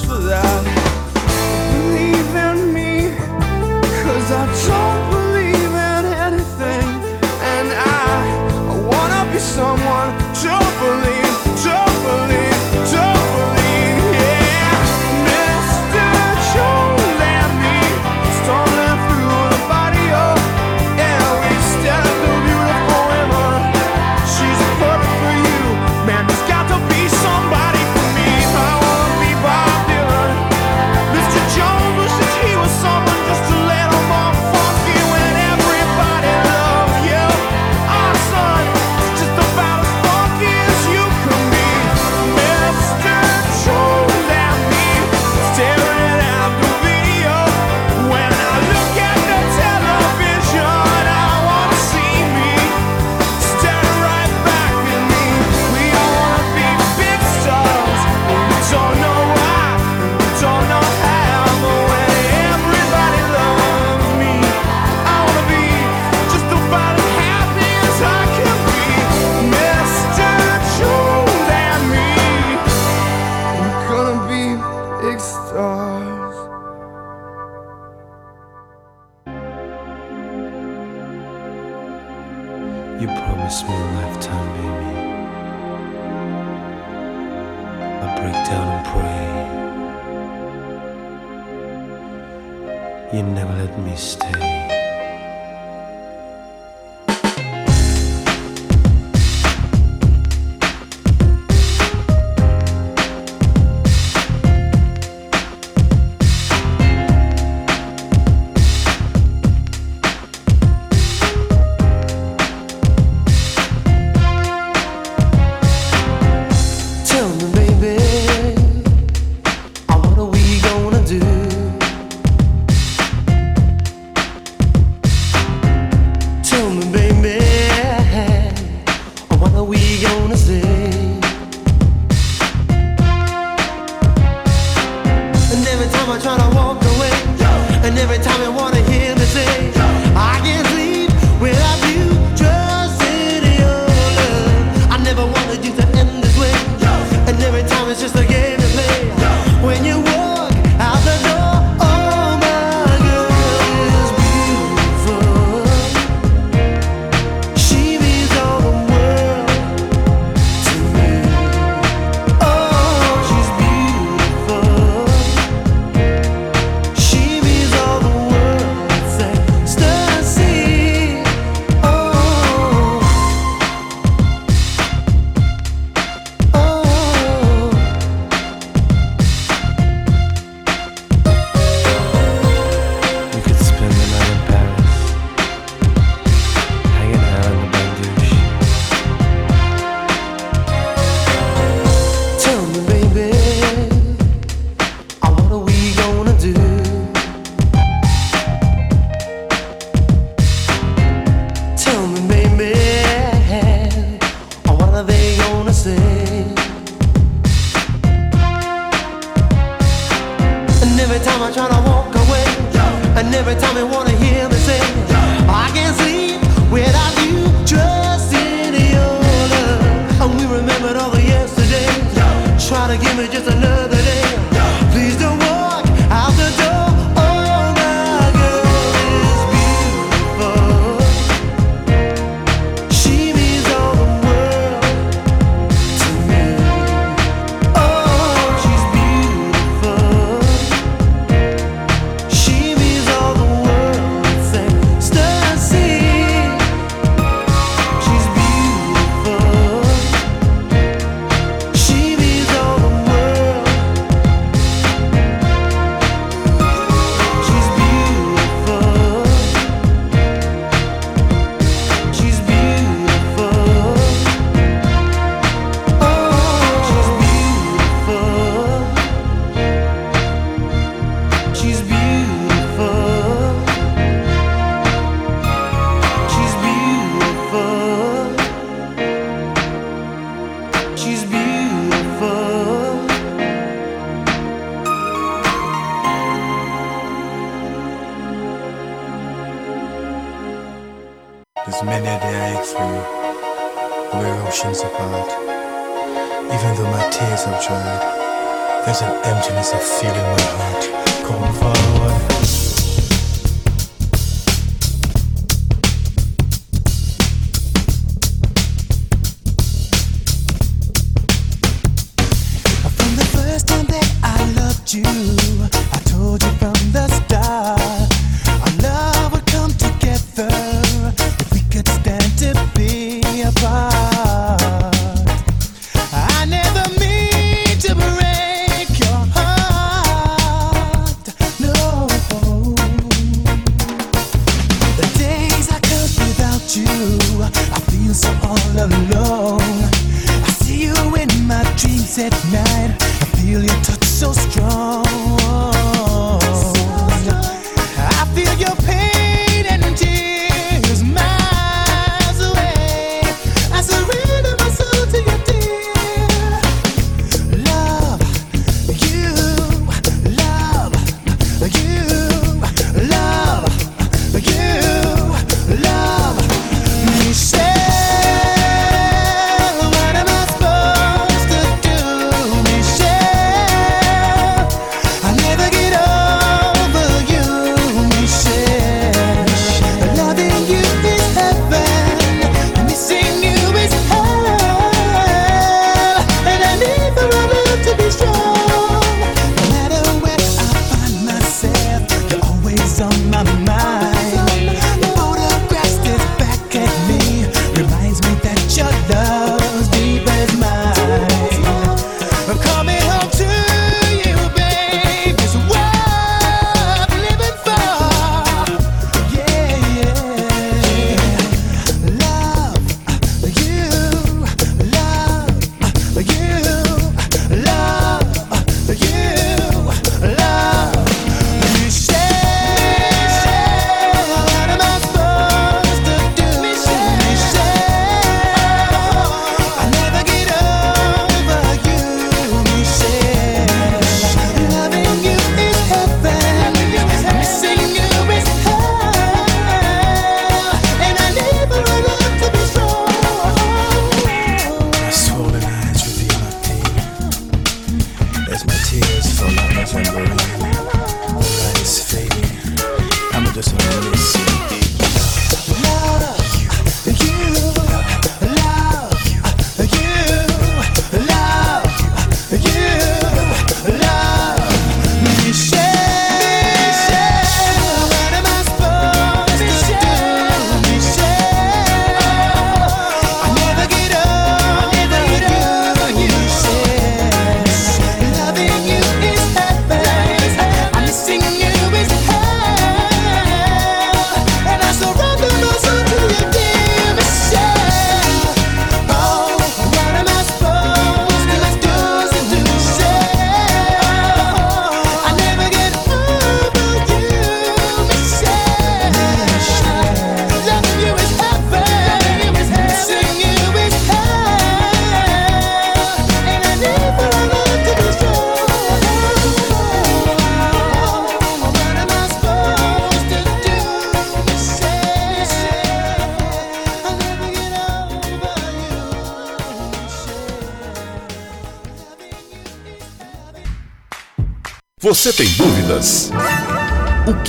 for that.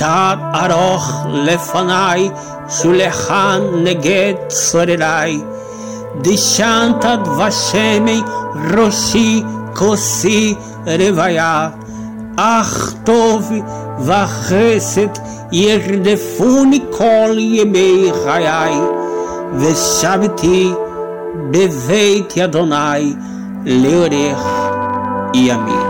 Tad aroch lefanai, shulechan neget sorerai. Dishantad vashemi roshi kosi revaya. Ach tov vachesed yerdefuni kol yemei chayai. Veshaviti beveit yadonai leorech yamin.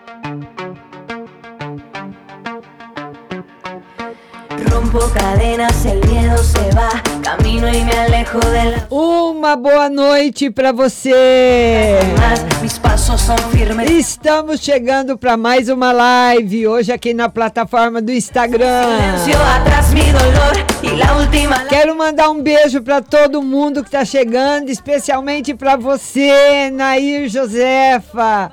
Uma boa noite para você. Estamos chegando para mais uma live hoje aqui na plataforma do Instagram. Quero mandar um beijo para todo mundo que está chegando, especialmente para você, Nair Josefa.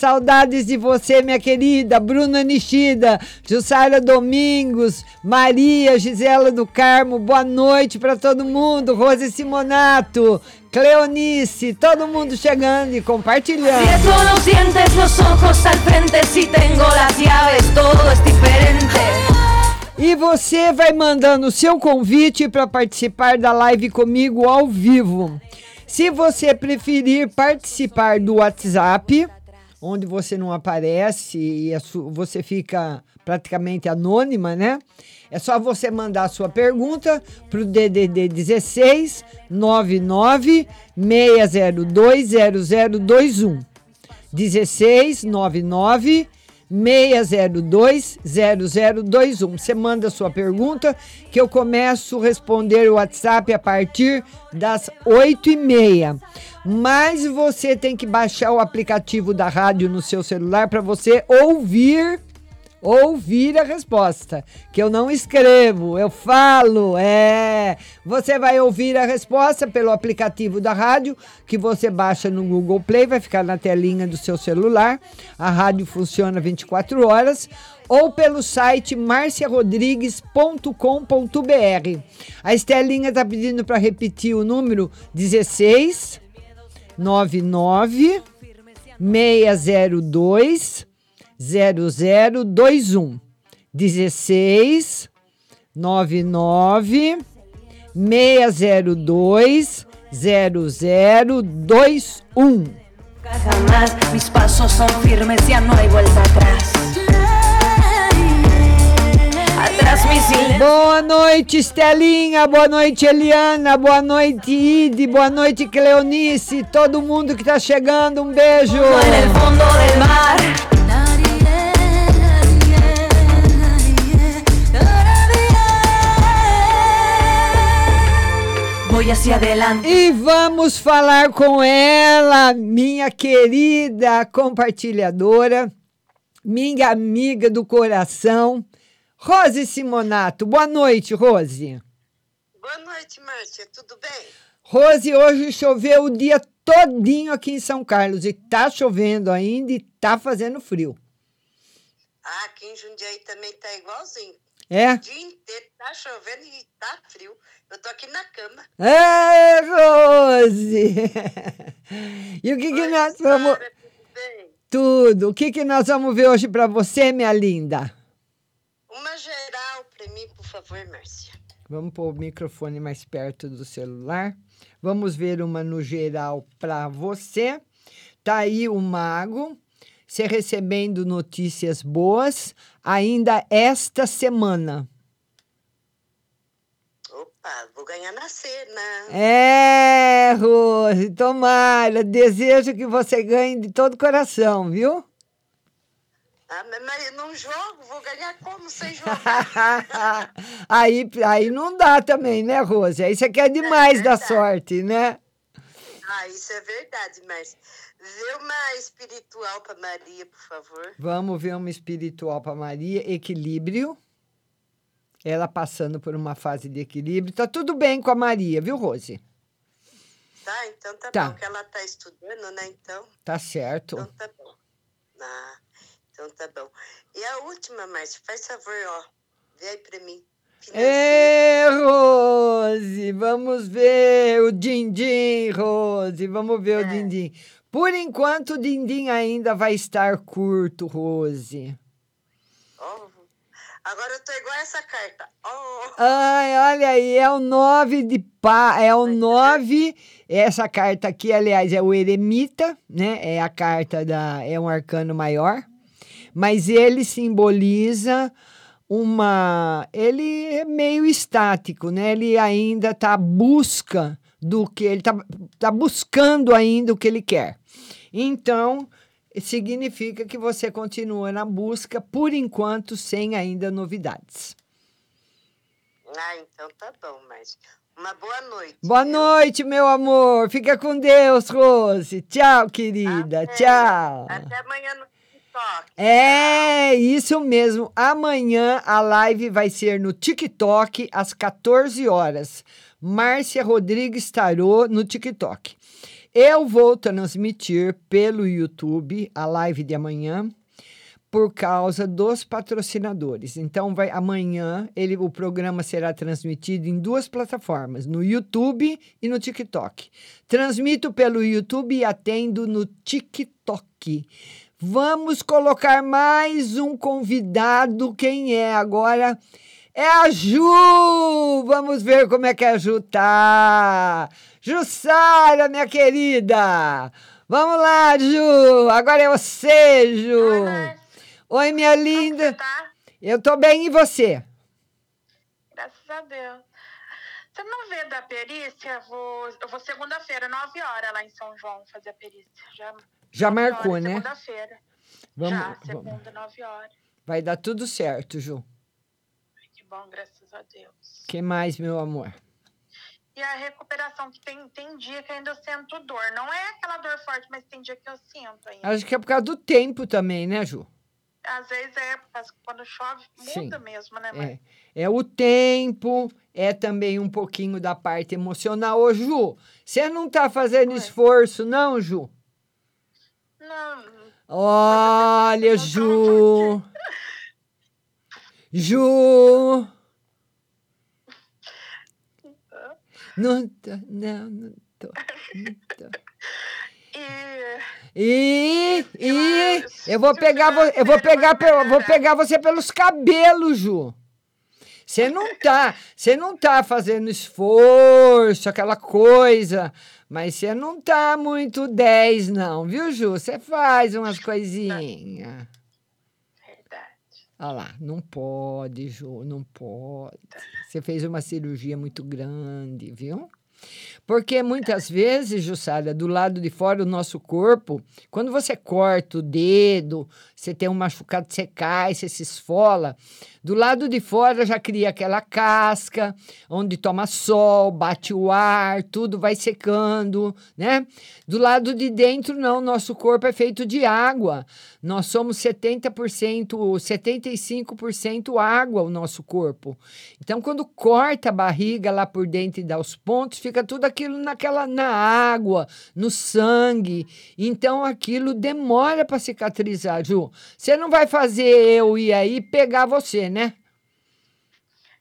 Saudades de você, minha querida Bruna Nishida, Jussara Domingos, Maria Gisela do Carmo, boa noite para todo mundo, Rose Simonato, Cleonice, todo mundo chegando e compartilhando. los dientes, los ojos al frente, si tengo las llaves, todo es diferente. E você vai mandando o seu convite para participar da live comigo ao vivo. Se você preferir participar do WhatsApp, onde você não aparece e você fica praticamente anônima, né? É só você mandar a sua pergunta para o DDD 16 99 602 0021. 16 99 602 0021. Você manda sua pergunta que eu começo a responder o WhatsApp a partir das 8 e meia. Mas você tem que baixar o aplicativo da rádio no seu celular para você ouvir ouvir a resposta, que eu não escrevo, eu falo, é. Você vai ouvir a resposta pelo aplicativo da rádio, que você baixa no Google Play, vai ficar na telinha do seu celular. A rádio funciona 24 horas ou pelo site marciarodrigues.com.br. A Estelinha está pedindo para repetir o número 16 99 602 0021 16 99 602 0021 Jamás mis pasos son firmes, ya no hay vuelta atrás. Boa noite, Estelinha. Boa noite, Eliana. Boa noite, Ide. Boa noite, Cleonice. Todo mundo que tá chegando, um beijo. En E vamos falar com ela, minha querida compartilhadora, minha amiga do coração, Rose Simonato. Boa noite, Rose. Boa noite, Márcia. Tudo bem? Rose, hoje choveu o dia todinho aqui em São Carlos e tá chovendo ainda e tá fazendo frio. Ah, aqui em Jundiaí também tá igualzinho. É? O dia inteiro tá chovendo e tá frio. Eu tô aqui na cama. É, Rose! E o que, que nós vamos. Tudo bem? Tudo. O que, que nós vamos ver hoje para você, minha linda? Uma geral pra mim, por favor, Márcia. Vamos pôr o microfone mais perto do celular. Vamos ver uma no geral para você. Tá aí o Mago, você recebendo notícias boas ainda esta semana. Opa, vou ganhar na cena. É, Rose, tomara. Desejo que você ganhe de todo coração, viu? Ah, mas- não jogo, vou ganhar como sem jogar? aí, aí não dá também, né, Rose? Aí você quer demais da verdade. sorte, né? ah, isso é verdade, mas vê uma espiritual pra Maria, por favor. Vamos ver uma espiritual para Maria, equilíbrio. Ela passando por uma fase de equilíbrio. Tá tudo bem com a Maria, viu, Rose? Tá, então tá, Tá. bom, que ela tá estudando, né, então? Tá certo. Então tá bom. Ah, então tá bom. E a última, Márcia, faz favor, ó. Vê aí pra mim. Ê, Rose, vamos ver o Dindim, Rose, vamos ver o Dindim. Por enquanto, o Dindim ainda vai estar curto, Rose. Agora eu tô igual essa carta. Ó, Ai, olha aí, é o nove de pá, é o nove. Essa carta aqui, aliás, é o eremita, né? É a carta da, é um arcano maior, mas ele simboliza uma, ele é meio estático, né? Ele ainda está à busca do que ele está tá buscando ainda o que ele quer. Então, significa que você continua na busca por enquanto sem ainda novidades. ah, então tá bom, Márcia. Uma boa noite. Boa noite, meu amor. Fica com Deus, Rose. Tchau, querida. Tchau. Até amanhã no TikTok. É isso mesmo. Amanhã a live vai ser no TikTok às 14 horas. Márcia Rodrigues Tarô no TikTok. Eu vou transmitir pelo YouTube a live de amanhã por causa dos patrocinadores. Então, vai amanhã ele, o programa será transmitido em duas plataformas, no YouTube e no TikTok. Transmito pelo YouTube e atendo no TikTok. Vamos colocar mais um convidado. Quem é agora? É a Ju! Vamos ver como é que a Ju tá. Jussara, minha querida! Vamos lá, Ju! Agora é você, Ju! Oi, minha linda! Eu tô bem, e você? Graças a Deus. Você não vê da perícia? Eu vou, eu vou segunda-feira, 9 horas, lá em São João, fazer a perícia. Já, Já marcou, horas, né? Segunda-feira. Vamos- Já, vamos. segunda, 9 horas. Vai dar tudo certo, Ju. Que bom, graças a Deus. que mais, meu amor? E a recuperação, que tem, tem dia que ainda eu sinto dor. Não é aquela dor forte, mas tem dia que eu sinto ainda. Acho que é por causa do tempo também, né, Ju? Às vezes é, por causa que quando chove, muda Sim. mesmo, né, mãe? É. É o tempo, é também um pouquinho da parte emocional. Ô, Ju, você não tá fazendo esforço, não, Ju? Não, Olha, Ju. Ju. Não tô, não, não tô. Não tô. E, e eu vou pegar, eu vou pegar, pe- eu vou pegar você pelos cabelos, Ju. Você não tá, você não tá fazendo esforço, aquela coisa, mas você não tá muito 10 não, viu, Ju? Você faz umas coisinhas. Ah lá, não pode, Ju, não pode. Você fez uma cirurgia muito grande, viu? Porque muitas vezes, Jussara, do lado de fora, o nosso corpo, quando você corta o dedo, você tem um machucado, você cai, você se esfola, do lado de fora já cria aquela casca, onde toma sol, bate o ar, tudo vai secando, né? Do lado de dentro, não, nosso corpo é feito de água. Nós somos 70%, 75% água, o nosso corpo. Então, quando corta a barriga lá por dentro e dá os pontos, fica tudo aquilo naquela na água, no sangue. Então, aquilo demora para cicatrizar, Ju. Você não vai fazer eu ir aí pegar você, né?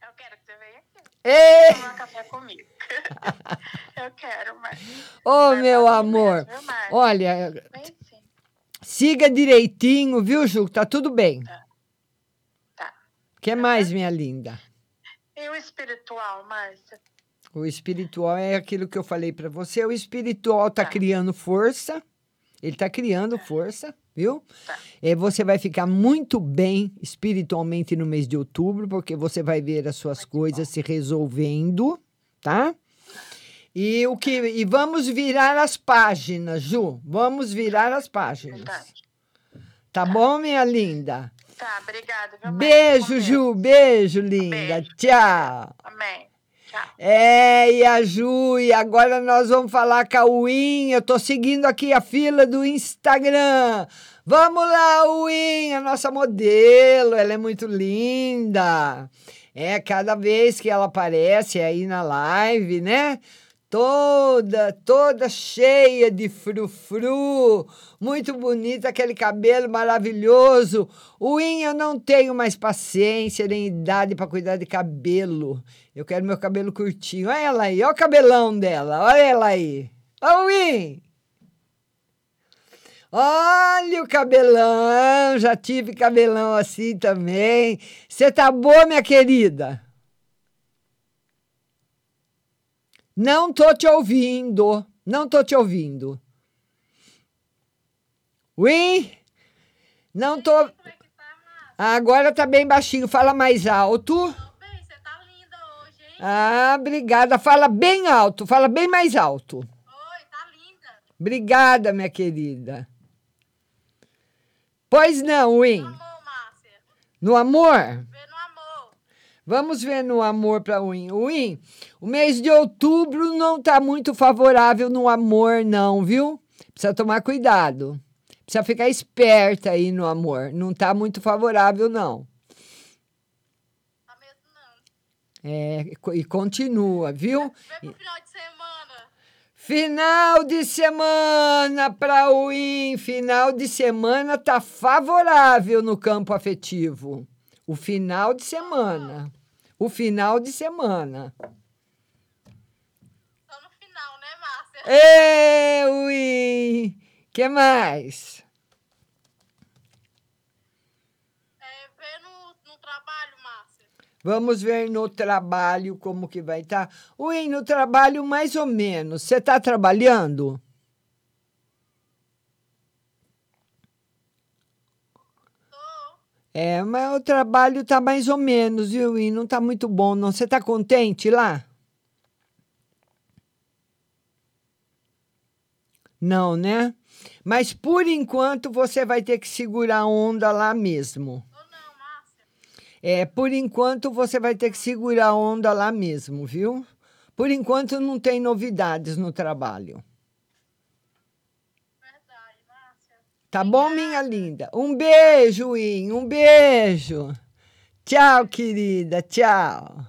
Eu quero que você venha aqui. Ei! Tomar café comigo. eu quero, mas. Ô, meu amor, viu, Márcia? olha, sim. siga direitinho, viu, Ju? Tá tudo bem. Tá. O que mais, minha linda? E o espiritual, Márcia? O espiritual é aquilo que eu falei para você. O espiritual tá criando força. Ele tá criando força, viu? E você vai ficar muito bem espiritualmente no mês de outubro, porque você vai ver as suas coisas se resolvendo, tá? E o que e vamos virar as páginas, Ju. Vamos virar as páginas. Tá bom, minha linda? Tá, obrigada? Beijo, Ju. Beijo, linda. Tchau. Amém. É, e a Ju, e agora nós vamos falar com a Win. Eu tô seguindo aqui a fila do Instagram. Vamos lá, Win, a nossa modelo, ela é muito linda. É, cada vez que ela aparece aí na live, né? Toda, toda cheia de frufru, muito bonita, aquele cabelo maravilhoso. Win, eu não tenho mais paciência nem idade para cuidar de cabelo. Eu quero meu cabelo curtinho. Olha ela aí, olha o cabelão dela, olha ela aí. Ô, Win! Olha o cabelão, já tive cabelão assim também. Você tá boa, minha querida? Não tô te ouvindo. Não tô te ouvindo. Win? Não tô. Agora tá bem baixinho. Fala mais alto. Ah, obrigada. Fala bem alto. Fala bem mais alto. Oi, tá linda. Obrigada, minha querida. Pois não, Win. No amor? Vamos ver no amor para o Win. Win, o mês de outubro não tá muito favorável no amor, não, viu? Precisa tomar cuidado. Precisa ficar esperta aí no amor. Não tá muito favorável, não. É, e continua, viu? Final de semana para o IN. Final de semana tá favorável no campo afetivo. O final de semana. O final de semana. Só no final, né, Márcia? Ê, ui! que mais? Vamos ver no trabalho como que vai estar. Tá. Ui, no trabalho mais ou menos. Você está trabalhando? É, mas o trabalho tá mais ou menos, viu? E não tá muito bom, não. Você tá contente lá? Não, né? Mas por enquanto você vai ter que segurar a onda lá mesmo. É, por enquanto você vai ter que segurar a onda lá mesmo, viu? Por enquanto não tem novidades no trabalho. Tá bom, minha linda? Um beijo, In, um beijo. Tchau, querida, tchau.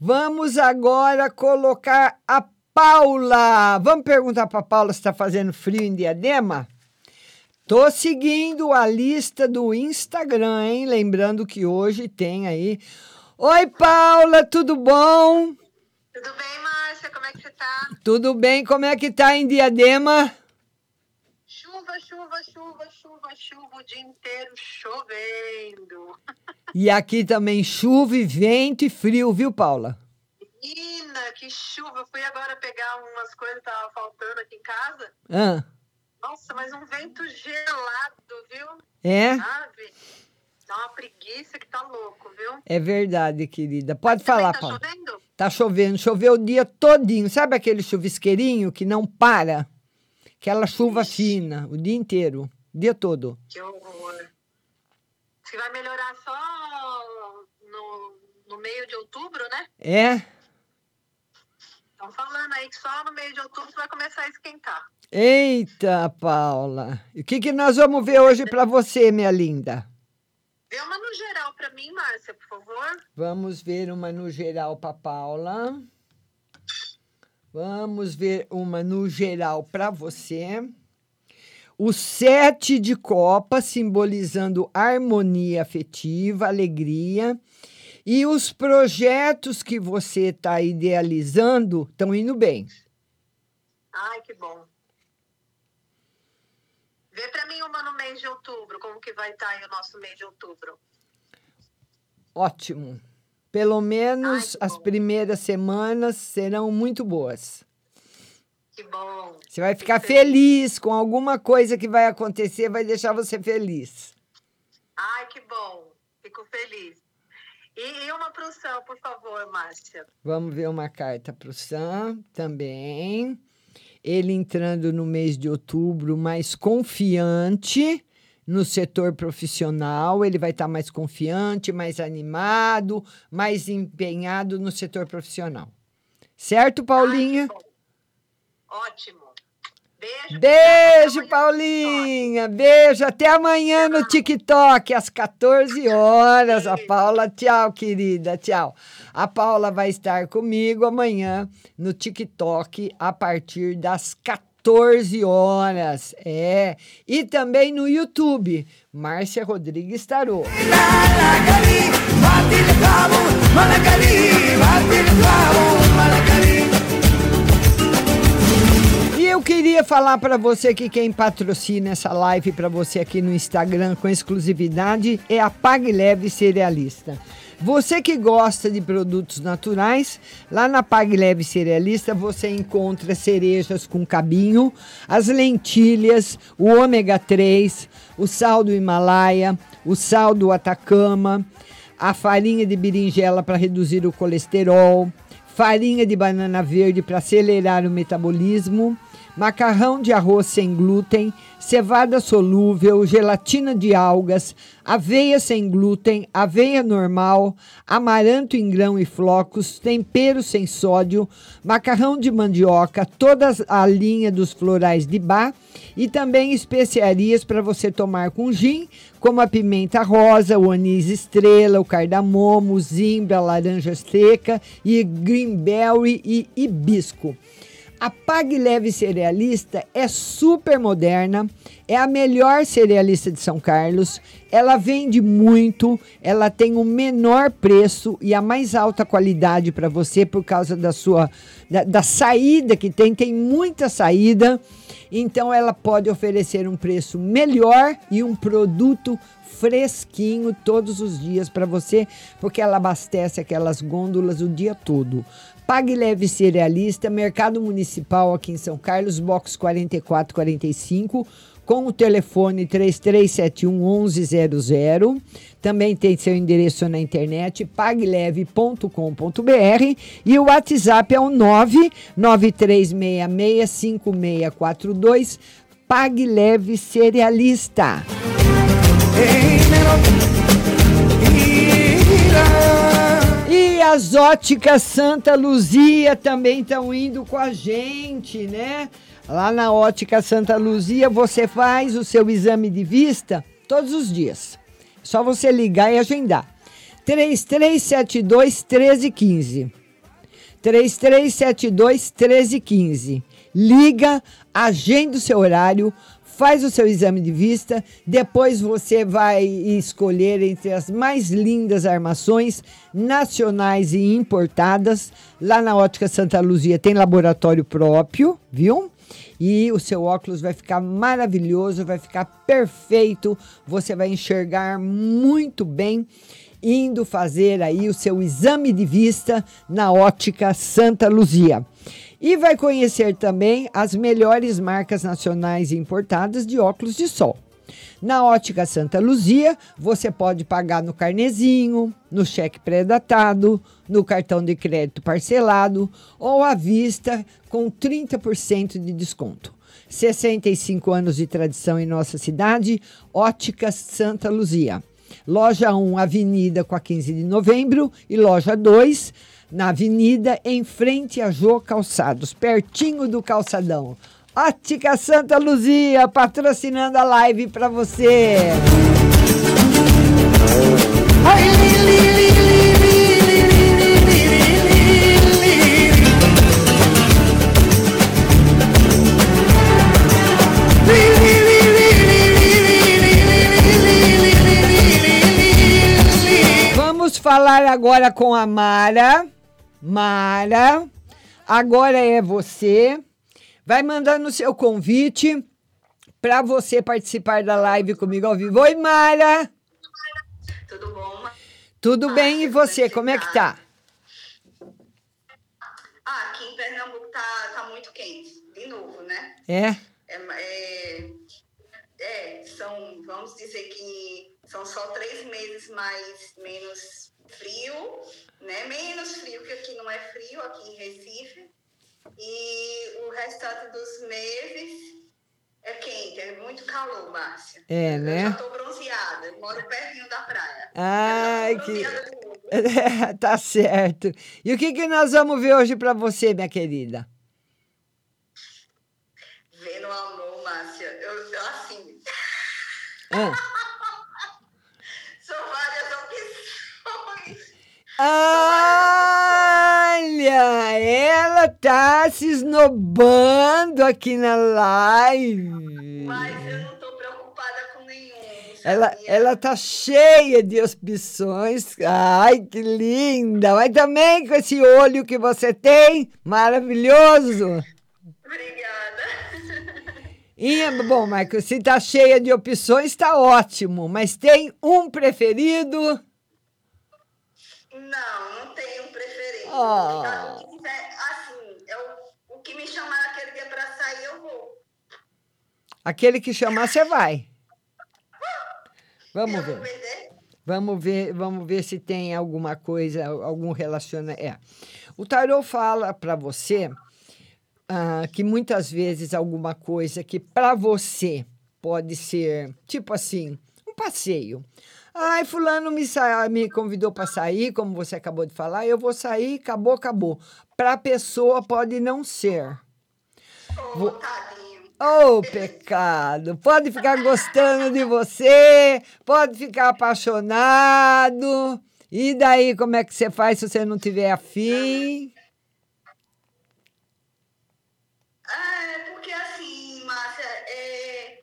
Vamos agora colocar a Paula. Vamos perguntar para Paula se está fazendo frio em Diadema? Tô seguindo a lista do Instagram, hein? Lembrando que hoje tem aí. Oi, Paula, tudo bom? Tudo bem, Márcia? Como é que você tá? Tudo bem, como é que tá em Diadema? Chuva, chuva, chuva, chuva, chuva o dia inteiro chovendo. E aqui também chuva, e vento e frio, viu, Paula? Menina, que chuva. Eu fui agora pegar umas coisas que estavam faltando aqui em casa. Ah. Nossa, mas um vento gelado, viu? É? Sabe? Tá uma preguiça que tá louco, viu? É verdade, querida. Pode falar, tá Paulo. chovendo? Tá chovendo, choveu o dia todinho. Sabe aquele chuvisqueirinho que não para? Aquela chuva fina, o dia inteiro, o dia todo. Que horror. Que vai melhorar só no, no meio de outubro, né? É? Estão falando aí que só no meio de outubro vai começar a esquentar. Eita, Paula. E o que, que nós vamos ver hoje para você, minha linda? Vê uma no geral pra mim, Márcia, por favor. Vamos ver uma no geral para Paula. Vamos ver uma no geral para você. O sete de copa, simbolizando harmonia afetiva, alegria. E os projetos que você está idealizando estão indo bem. Ai, que bom. Vê pra mim uma no mês de outubro, como que vai estar aí o nosso mês de outubro. Ótimo. Pelo menos as primeiras semanas serão muito boas. Que bom. Você vai ficar feliz com alguma coisa que vai acontecer, vai deixar você feliz. Ai, que bom. Fico feliz. E, e uma pro Sam, por favor, Márcia. Vamos ver uma carta para o Sam também. Ele entrando no mês de outubro mais confiante no setor profissional, ele vai estar mais confiante, mais animado, mais empenhado no setor profissional. Certo, Paulinha? Ótimo. Beijo. Beijo, Paulinha. Beijo. Até amanhã no TikTok, às 14 horas. A Paula, tchau, querida. Tchau. A Paula vai estar comigo amanhã no TikTok a partir das 14 horas. É. E também no YouTube. Márcia Rodrigues Tarô. E eu queria falar para você que quem patrocina essa live para você aqui no Instagram com exclusividade é a Pague Leve Cerealista. Você que gosta de produtos naturais, lá na Pague Leve Cerealista você encontra cerejas com cabinho, as lentilhas, o ômega 3, o sal do Himalaia, o sal do Atacama, a farinha de berinjela para reduzir o colesterol, farinha de banana verde para acelerar o metabolismo, macarrão de arroz sem glúten, cevada solúvel, gelatina de algas, aveia sem glúten, aveia normal, amaranto em grão e flocos, tempero sem sódio, macarrão de mandioca, toda a linha dos florais de bar e também especiarias para você tomar com gin, como a pimenta rosa, o anis estrela, o cardamomo, zimbra, laranja seca e greenberry e hibisco. A Pag Leve Cerealista é super moderna, é a melhor cerealista de São Carlos. Ela vende muito, ela tem o menor preço e a mais alta qualidade para você por causa da sua da, da saída que tem, tem muita saída. Então ela pode oferecer um preço melhor e um produto fresquinho todos os dias para você, porque ela abastece aquelas gôndolas o dia todo. Pague Leve Cerealista, Mercado Municipal aqui em São Carlos, box 4445, com o telefone 3371 1100. Também tem seu endereço na internet, pagleve.com.br e o WhatsApp é o 993665642. Pague Leve Cerealista. E as óticas Santa Luzia também estão indo com a gente, né? Lá na ótica Santa Luzia você faz o seu exame de vista todos os dias. Só você ligar e agendar. 3372 1315. 3372 1315. Liga, agenda o seu horário, faz o seu exame de vista, depois você vai escolher entre as mais lindas armações nacionais e importadas. Lá na Ótica Santa Luzia tem laboratório próprio, viu? E o seu óculos vai ficar maravilhoso, vai ficar perfeito, você vai enxergar muito bem indo fazer aí o seu exame de vista na Ótica Santa Luzia. E vai conhecer também as melhores marcas nacionais importadas de óculos de sol. Na Ótica Santa Luzia, você pode pagar no carnezinho, no cheque pré-datado, no cartão de crédito parcelado ou à vista com 30% de desconto. 65 anos de tradição em nossa cidade, Ótica Santa Luzia. Loja 1, Avenida com a 15 de novembro e loja 2, na Avenida, em frente a Jô Calçados, pertinho do calçadão. Ótica Santa Luzia, patrocinando a live para você. Vamos falar agora com a Mara. Mara, agora é você. Vai mandando o seu convite para você participar da live comigo ao vivo. Oi, Mara. Tudo bom? Tudo bem e você? Como é que tá? Ah, aqui em Pernambuco tá, tá muito quente, de novo, né? É? É, é, é, são, vamos dizer que são só três meses mais, menos frio, né? Menos frio, que aqui não é frio, aqui em Recife. E o restante dos meses é quente, é muito calor, Márcia. É, Eu né? já tô bronzeada, eu moro pertinho da praia. Ai, Eu que. bronzeada de novo. tá certo. E o que, que nós vamos ver hoje para você, minha querida? Vendo o amor, Márcia, eu, eu assim, Ah. são várias opções. Olha, ela tá se esnobando aqui na live. Mas eu não tô preocupada com nenhum. Ela, ela tá cheia de opções. Ai, que linda! Mas também com esse olho que você tem, maravilhoso. Obrigada. E, bom, Marcos, se tá cheia de opções, tá ótimo. Mas tem um preferido? Não, não tenho preferido. Ah. O que quiser, assim, eu, o que me chamar naquele dia pra sair, eu vou. Aquele que chamar, você vai. Vamos ver. Vamos ver, vamos ver se tem alguma coisa, algum relacionamento. É. O tarô fala para você ah, que muitas vezes alguma coisa que para você pode ser, tipo assim, um passeio. Ai, fulano me, sa- me convidou para sair, como você acabou de falar, eu vou sair, acabou, acabou. Para a pessoa pode não ser. Vo- Oh, pecado! Pode ficar gostando de você, pode ficar apaixonado. E daí, como é que você faz se você não tiver afim? É, porque assim, Márcia, é,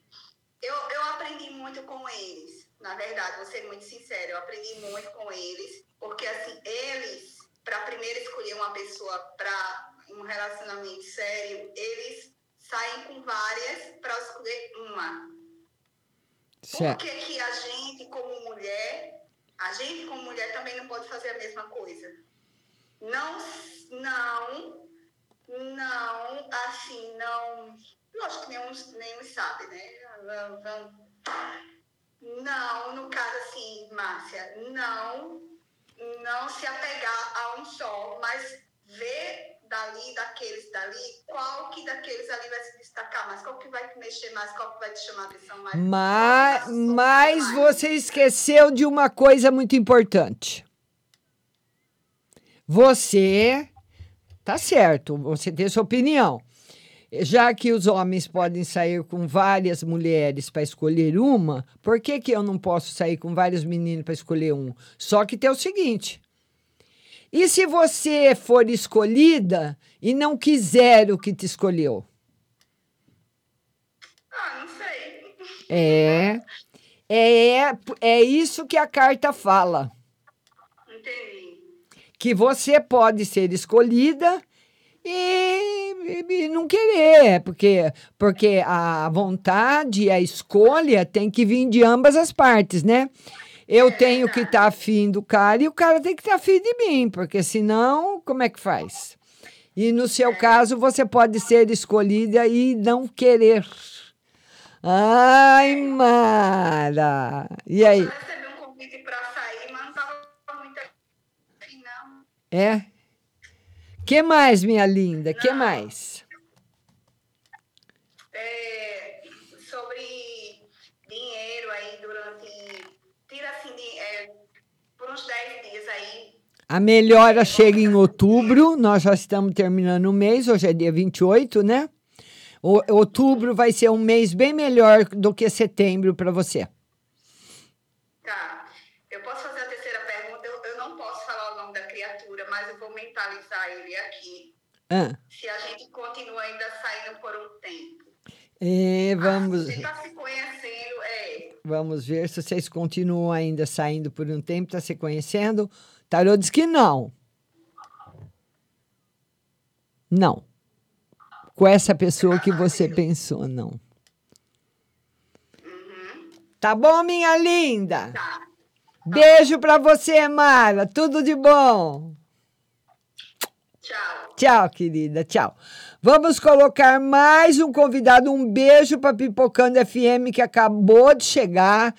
eu, eu aprendi muito com eles. Na verdade, vou ser muito sincera, eu aprendi muito com eles. Porque assim, eles, para primeiro escolher uma pessoa para um relacionamento sério, eles saem com várias para escolher uma. Por que, que a gente, como mulher, a gente como mulher também não pode fazer a mesma coisa? Não, não, não, assim, não. Lógico que nenhum, nenhum sabe, né? Vamos- Não, no caso assim, Márcia, não, não se apegar a um só, mas ver dali, daqueles dali, qual que daqueles ali vai se destacar mais, qual que vai te mexer mais, qual que vai te chamar a atenção mais. Mas, mas você esqueceu de uma coisa muito importante. Você tá certo, você tem sua opinião. Já que os homens podem sair com várias mulheres para escolher uma, por que, que eu não posso sair com vários meninos para escolher um? Só que tem o seguinte: e se você for escolhida e não quiser o que te escolheu? Ah, não sei. É, é, é isso que a carta fala. Entendi. Que você pode ser escolhida e, e- não querer, porque, porque a vontade e a escolha tem que vir de ambas as partes, né? Eu tenho que estar afim do cara e o cara tem que estar afim de mim, porque senão, como é que faz? E no seu caso, você pode ser escolhida e não querer. Ai, Mara. E aí? Eu recebi um convite pra sair, mas não tava muito afim, não. É? Que mais, minha linda? Que mais? É, sobre dinheiro aí durante. Tira assim, de, é, por uns 10 dias aí. A melhora chega em outubro, nós já estamos terminando o mês, hoje é dia 28, né? O, outubro vai ser um mês bem melhor do que setembro para você. Tá. Eu posso fazer a terceira pergunta? Eu, eu não posso falar o nome da criatura, mas eu vou mentalizar ele aqui. Ah, Se a gente continua ainda saindo por um tempo. e vamos, Você tá se conhecendo, é. vamos ver se vocês continuam ainda saindo por um tempo, tá se conhecendo. Tarô diz que não. Não. Com essa pessoa que você pensou, não. Tá bom, minha linda? Beijo pra você, Mara. Tudo de bom. Tchau. Tchau, querida. Tchau. Vamos colocar mais um convidado. Um beijo para Pipocando FM que acabou de chegar.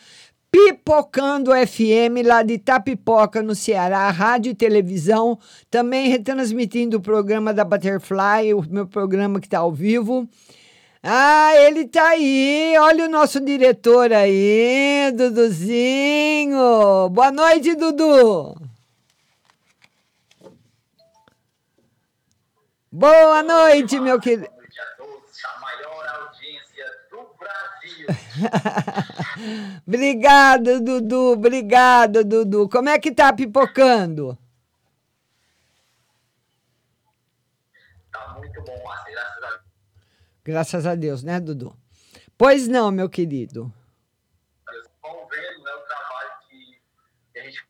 Pipocando FM, lá de Tapipoca, no Ceará, rádio e televisão. Também retransmitindo o programa da Butterfly, o meu programa que está ao vivo. Ah, ele tá aí. Olha o nosso diretor aí, Duduzinho. Boa noite, Dudu. Boa noite, meu querido. Obrigada, Dudu. Obrigada, Dudu. Como é que tá pipocando? Tá muito bom, Márcia, graças a Deus. Graças a Deus, né, Dudu? Pois não, meu querido. Vão vendo né, o trabalho que, que a gente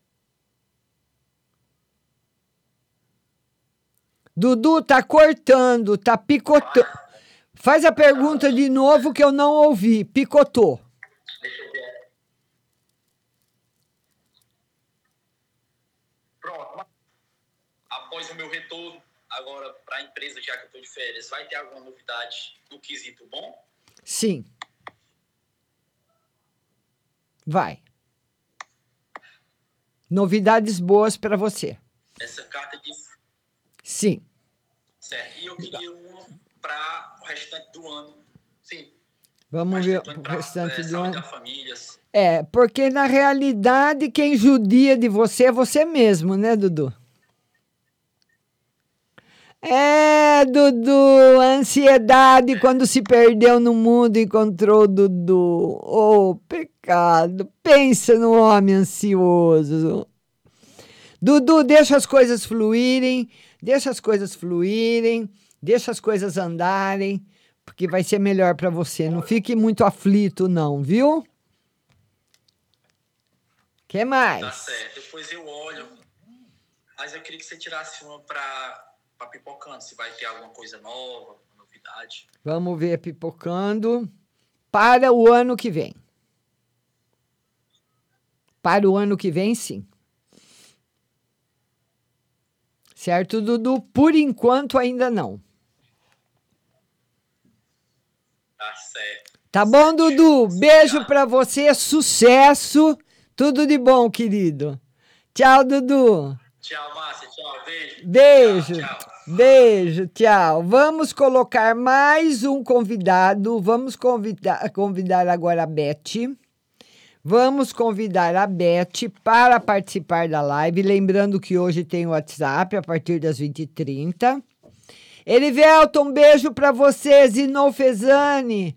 Dudu tá cortando, tá picotando. Faz a pergunta de novo que eu não ouvi. Picotou. Deixa eu ver. Pronto. Após o meu retorno agora para a empresa, já que eu estou de férias, vai ter alguma novidade no quesito bom? Sim. Vai. Novidades boas para você. Essa carta diz Sim. certo. E eu queria uma para o restante do ano. Sim. Vamos ver o pra, restante é, do ano. famílias. É, porque na realidade quem judia de você é você mesmo, né, Dudu? É, Dudu, ansiedade quando se perdeu no mundo e encontrou Dudu. Oh, pecado. Pensa no homem ansioso. Dudu, deixa as coisas fluírem, deixa as coisas fluírem, deixa as coisas andarem, porque vai ser melhor para você. Não fique muito aflito, não, viu? que mais? Tá certo. Depois eu olho. Mas eu queria que você tirasse uma para pipocando, se vai ter alguma coisa nova, novidade. Vamos ver pipocando para o ano que vem. Para o ano que vem, sim. Certo, Dudu? Por enquanto, ainda não. Tá certo. Tá bom, Dudu? Beijo pra você, sucesso. Tudo de bom, querido. Tchau, Dudu. Tchau, Márcia. Tchau. Beijo. Beijo. Tchau, tchau. Beijo, tchau. Vamos colocar mais um convidado. Vamos convidar, convidar agora a Beth. Vamos convidar a Beth para participar da live. Lembrando que hoje tem o WhatsApp a partir das 20h30. Erivelton, um beijo para você. Zinou Fezani.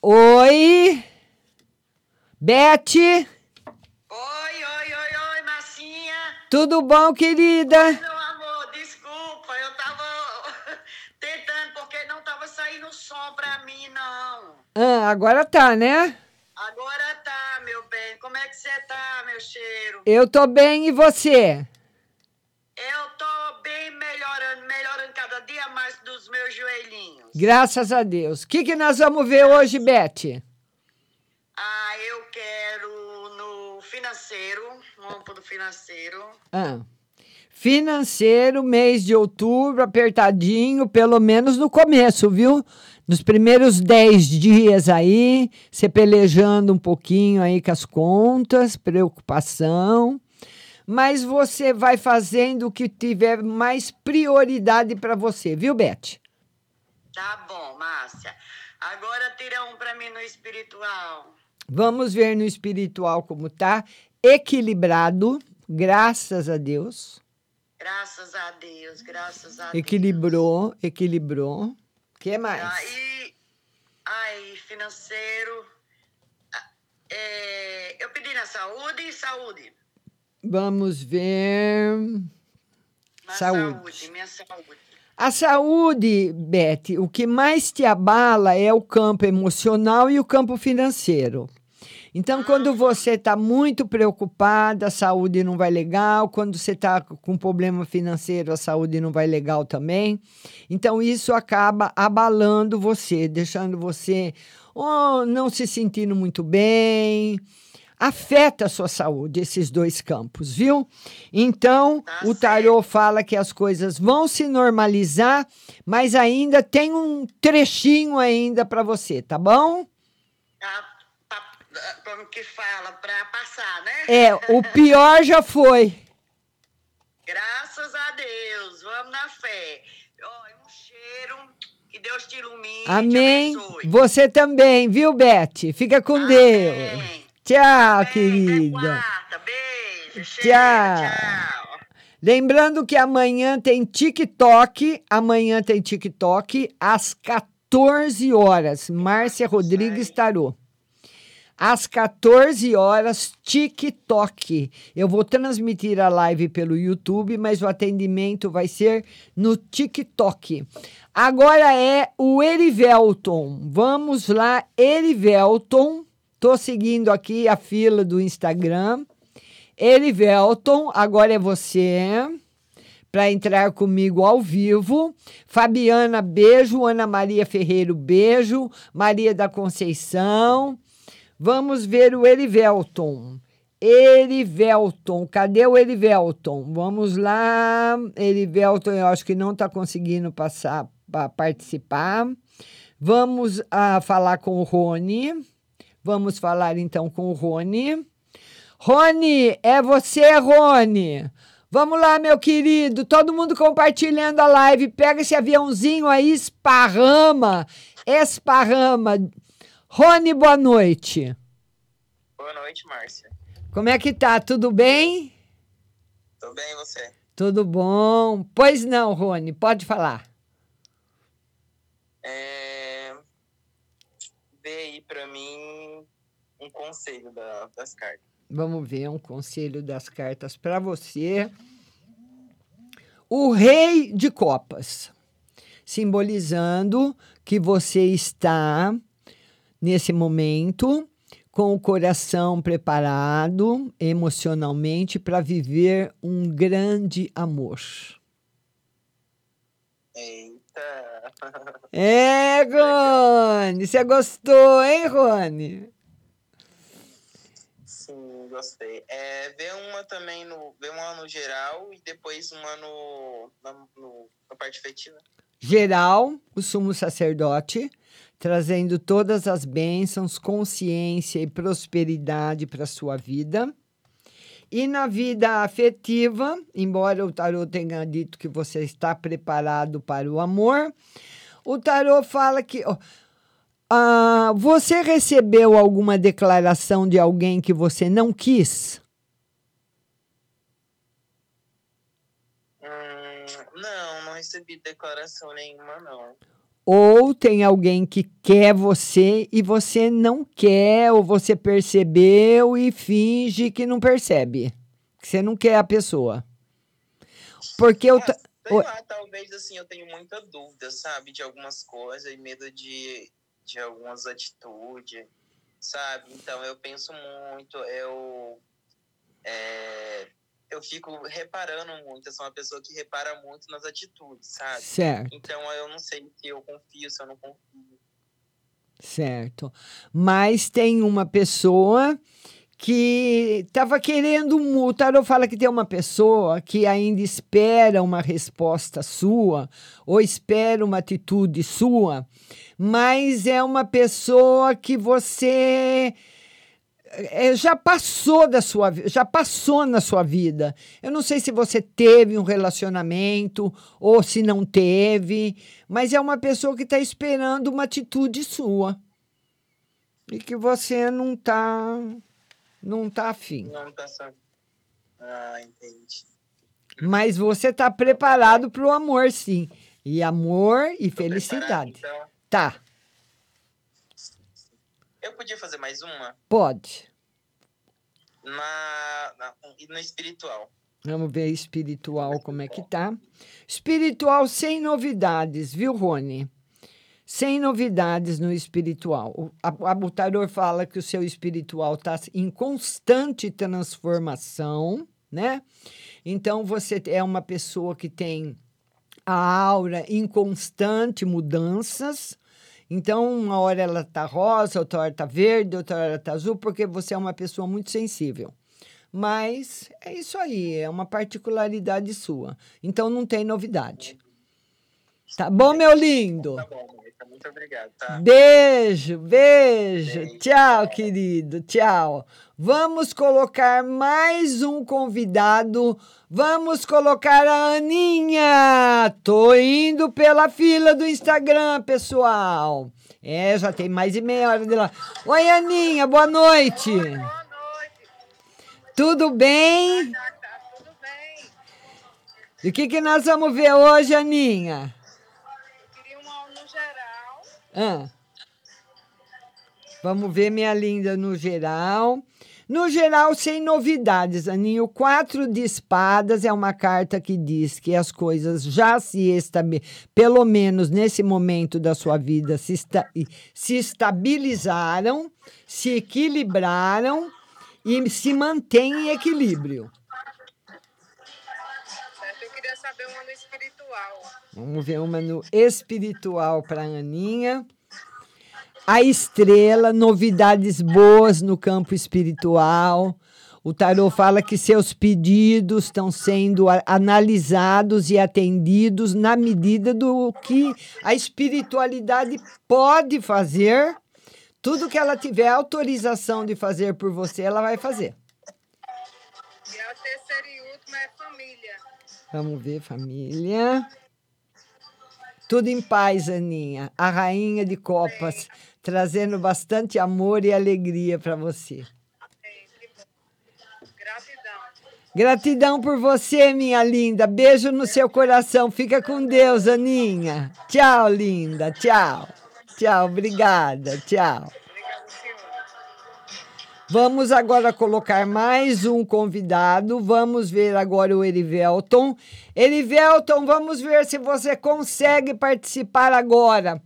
Oi. Beth. Oi, oi, oi, oi, Marcinha. Tudo bom, querida? Meu amor, desculpa, eu tava tentando porque não tava saindo som pra mim, não. Ah, agora tá, né? Agora tá, meu bem. Como é que você tá, meu cheiro? Eu tô bem e você? Eu tô bem melhorando, melhorando cada dia mais dos meus joelhinhos. Graças a Deus. O que, que nós vamos ver hoje, Beth? Ah, eu quero no financeiro, pro do financeiro. Ah. Financeiro, mês de outubro, apertadinho, pelo menos no começo, viu? Nos primeiros 10 dias aí, você pelejando um pouquinho aí com as contas, preocupação. Mas você vai fazendo o que tiver mais prioridade para você, viu, Beth? Tá bom, Márcia. Agora tira um pra mim no espiritual. Vamos ver no espiritual como tá. Equilibrado, graças a Deus. Graças a Deus, graças a Equilibrou, equilibrou. O que mais? Deus. Aí, aí, financeiro. é, eu pedi na saúde, saúde. Vamos ver. Na Saúde. saúde, minha saúde. A saúde, Beth, o que mais te abala é o campo emocional e o campo financeiro. Então, quando você está muito preocupada, a saúde não vai legal. Quando você está com problema financeiro, a saúde não vai legal também. Então, isso acaba abalando você, deixando você oh, não se sentindo muito bem. Afeta a sua saúde, esses dois campos, viu? Então, o tarô fala que as coisas vão se normalizar, mas ainda tem um trechinho ainda para você, tá bom? Ah, Como que fala? Pra passar, né? É, o pior já foi. Graças a Deus, vamos na fé. Ó, um cheiro, que Deus te ilumine. Amém. Você também, viu, Beth? Fica com Deus. Tchau, querida. Tchau. Lembrando que amanhã tem TikTok. Amanhã tem TikTok às 14 horas. Márcia Rodrigues Tarô. Às 14 horas, TikTok. Eu vou transmitir a live pelo YouTube, mas o atendimento vai ser no TikTok. Agora é o Erivelton. Vamos lá, Erivelton. Tô seguindo aqui a fila do Instagram. Erivelton, agora é você para entrar comigo ao vivo. Fabiana, beijo. Ana Maria Ferreiro, beijo. Maria da Conceição. Vamos ver o Erivelton. Erivelton, cadê o Erivelton? Vamos lá. Erivelton, eu acho que não está conseguindo passar para participar. Vamos ah, falar com o Rony. Vamos falar então com o Rony. Rony, é você, Rony. Vamos lá, meu querido. Todo mundo compartilhando a live. Pega esse aviãozinho aí, esparrama. Esparrama. Rony, boa noite. Boa noite, Márcia. Como é que tá? Tudo bem? Tudo bem, e você? Tudo bom. Pois não, Rony, pode falar. É... Vê aí pra mim um conselho da- das cartas. Vamos ver um conselho das cartas para você. O Rei de Copas, simbolizando que você está nesse momento com o coração preparado emocionalmente para viver um grande amor. Eita! É, Rony, você gostou, hein, Rony? Sim, gostei. É, vê uma também no. Vê uma no geral e depois uma no. na, no- na parte efetiva. geral, o sumo sacerdote, trazendo todas as bênçãos, consciência e prosperidade para a sua vida. E na vida afetiva, embora o tarô tenha dito que você está preparado para o amor, o tarô fala que ah, você recebeu alguma declaração de alguém que você não quis? Hum, não, não recebi declaração nenhuma, não. Ou tem alguém que quer você e você não quer, ou você percebeu e finge que não percebe. Que você não quer a pessoa. Porque eu. ta- Sei lá, talvez assim, eu tenho muita dúvida, sabe, de algumas coisas e medo de, de algumas atitudes, sabe? Então eu penso muito, eu. é, eu fico reparando muito, eu sou uma pessoa que repara muito nas atitudes, sabe? Certo. Então eu não sei se eu confio, se eu não confio. Certo. Mas tem uma pessoa que estava querendo um. O Tarot fala que tem uma pessoa que ainda espera uma resposta sua, ou espera uma atitude sua, mas é uma pessoa que você é, já passou da sua já passou na sua vida. Eu não sei se você teve um relacionamento ou se não teve, mas é uma pessoa que está esperando uma atitude sua e que você não está não tá afim. Não tá só. Ah, entendi. Mas você está preparado para o amor, sim. E amor e felicidade. Então, Tá, eu podia fazer mais uma? pode. Na, na, no espiritual. Vamos ver espiritual como é que tá. Espiritual sem novidades, viu, Rony? Sem novidades no espiritual. O, a, a Butaror fala que o seu espiritual está em constante transformação, né? Então você é uma pessoa que tem a aura em constante mudanças. Então, uma hora ela tá rosa, outra hora tá verde, outra hora tá azul, porque você é uma pessoa muito sensível. Mas é isso aí, é uma particularidade sua. Então não tem novidade. Tá bom, meu lindo? Tá bom, muito obrigado, tá? Beijo, beijo. Tchau, querido. Tchau. Vamos colocar mais um convidado. Vamos colocar a Aninha. Tô indo pela fila do Instagram, pessoal. É, já tem mais de meia hora de lá. Oi, Aninha, boa noite. Tudo bem? Tudo bem. E o que, que nós vamos ver hoje, Aninha? Ah. Vamos ver, minha linda, no geral. No geral, sem novidades, Aninho. Quatro de espadas é uma carta que diz que as coisas já se estabilizaram, pelo menos nesse momento da sua vida, se, esta- se estabilizaram, se equilibraram e se mantêm em equilíbrio. Eu queria saber uma no espiritual. Vamos ver uma no espiritual para Aninha. A estrela, novidades boas no campo espiritual. O tarô fala que seus pedidos estão sendo analisados e atendidos na medida do que a espiritualidade pode fazer. Tudo que ela tiver autorização de fazer por você, ela vai fazer. Vamos ver, família. Tudo em paz, Aninha. A rainha de copas, trazendo bastante amor e alegria para você. Gratidão por você, minha linda. Beijo no seu coração. Fica com Deus, Aninha. Tchau, linda. Tchau. Tchau, obrigada. Tchau. Vamos agora colocar mais um convidado. Vamos ver agora o Erivelton. Erivelton, vamos ver se você consegue participar agora.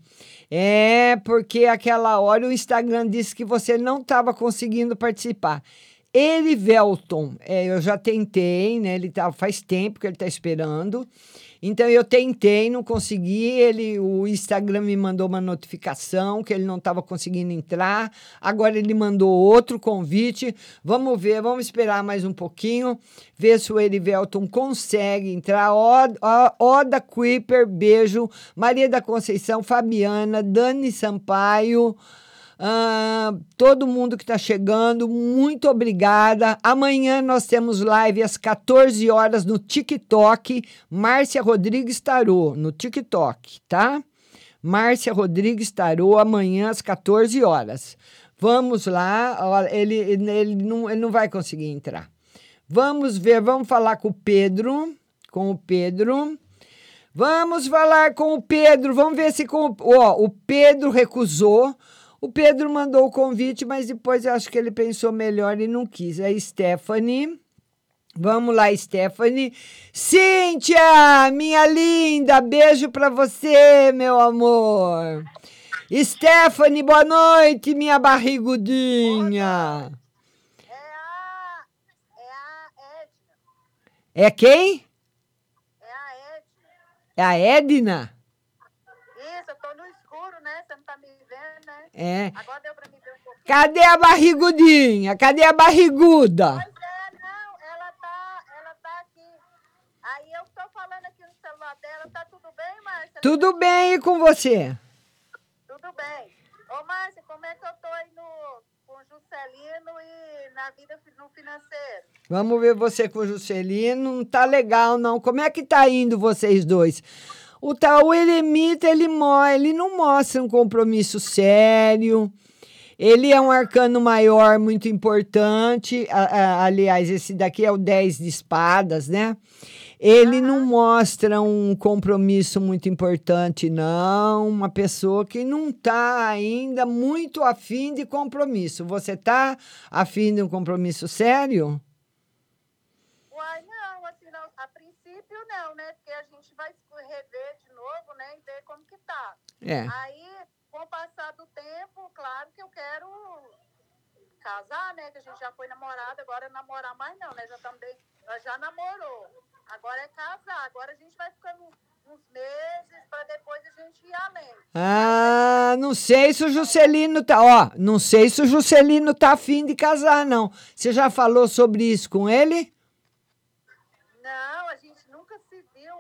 É, porque aquela hora o Instagram disse que você não estava conseguindo participar. Erivelton, é, eu já tentei, né? Ele tá, faz tempo que ele está esperando. Então eu tentei, não consegui. Ele, o Instagram me mandou uma notificação que ele não estava conseguindo entrar. Agora ele mandou outro convite. Vamos ver, vamos esperar mais um pouquinho, ver se o Erivelton consegue entrar. Oda, Oda Kuiper, beijo. Maria da Conceição, Fabiana, Dani Sampaio. Todo mundo que está chegando, muito obrigada. Amanhã nós temos live às 14 horas no TikTok. Márcia Rodrigues Tarô, no TikTok, tá? Márcia Rodrigues Tarô, amanhã às 14 horas. Vamos lá, ele, ele, não, ele não vai conseguir entrar. Vamos ver, vamos falar com o Pedro. Com o Pedro. Vamos falar com o Pedro. Vamos ver se com. Ó, o Pedro recusou. O Pedro mandou o convite, mas depois eu acho que ele pensou melhor e não quis. É Stephanie. Vamos lá, Stephanie. Cíntia, minha linda, beijo pra você, meu amor. Stephanie, boa noite, minha barrigudinha. É quem? É a Edna. Isso, eu tô no escuro, né? Você não tá me vendo, né? É. Agora deu pra me ver um pouquinho. Cadê a barrigudinha? Cadê a barriguda? É, não, ela tá, ela tá aqui. Aí eu tô falando aqui no celular dela, tá tudo bem, Márcia? Tudo bem e com você? Tudo bem. Ô, Márcia, como é que eu tô aí no, com o Juscelino e na vida no financeiro? Vamos ver você com o Juscelino. Não tá legal, não. Como é que tá indo vocês dois? O tal eremita, ele, ele não mostra um compromisso sério. Ele é um arcano maior muito importante. A- a- aliás, esse daqui é o 10 de espadas, né? Ele não mostra um compromisso muito importante, não. Uma pessoa que não está ainda muito afim de compromisso. Você está afim de um compromisso sério? Uai, não, assim, não, a princípio não, né? Porque a gente vai se rever de novo, né? E É. Aí, com o passar do tempo, claro que eu quero casar, né? Que a gente já foi namorada, agora namorar mais não, né? Já também, já namorou. Agora é casar. Agora a gente vai ficando uns meses para depois a gente ir além. Ah, não sei se o Juscelino tá. Ó, não sei se o Juscelino tá afim de casar, não. Você já falou sobre isso com ele? Não, a gente nunca se viu,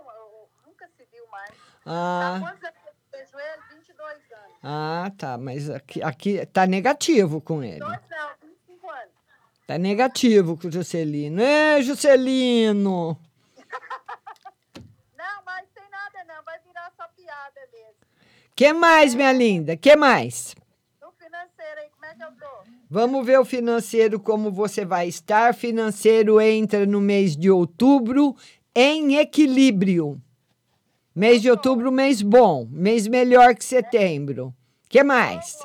nunca se viu mais. Ah. Tá quantos anos eu vejo ele? 22 anos. Ah, tá. Mas aqui, aqui tá negativo com ele. Dois não, 25 anos. Tá negativo com o Juscelino. Ê, Juscelino! Não, mas tem nada não, vai virar só piada mesmo. Que mais, minha linda? Que mais? No financeiro aí, como é que eu tô? Vamos ver o financeiro como você vai estar. Financeiro entra no mês de outubro em equilíbrio. Mês de outubro, mês bom, mês melhor que setembro. Que mais?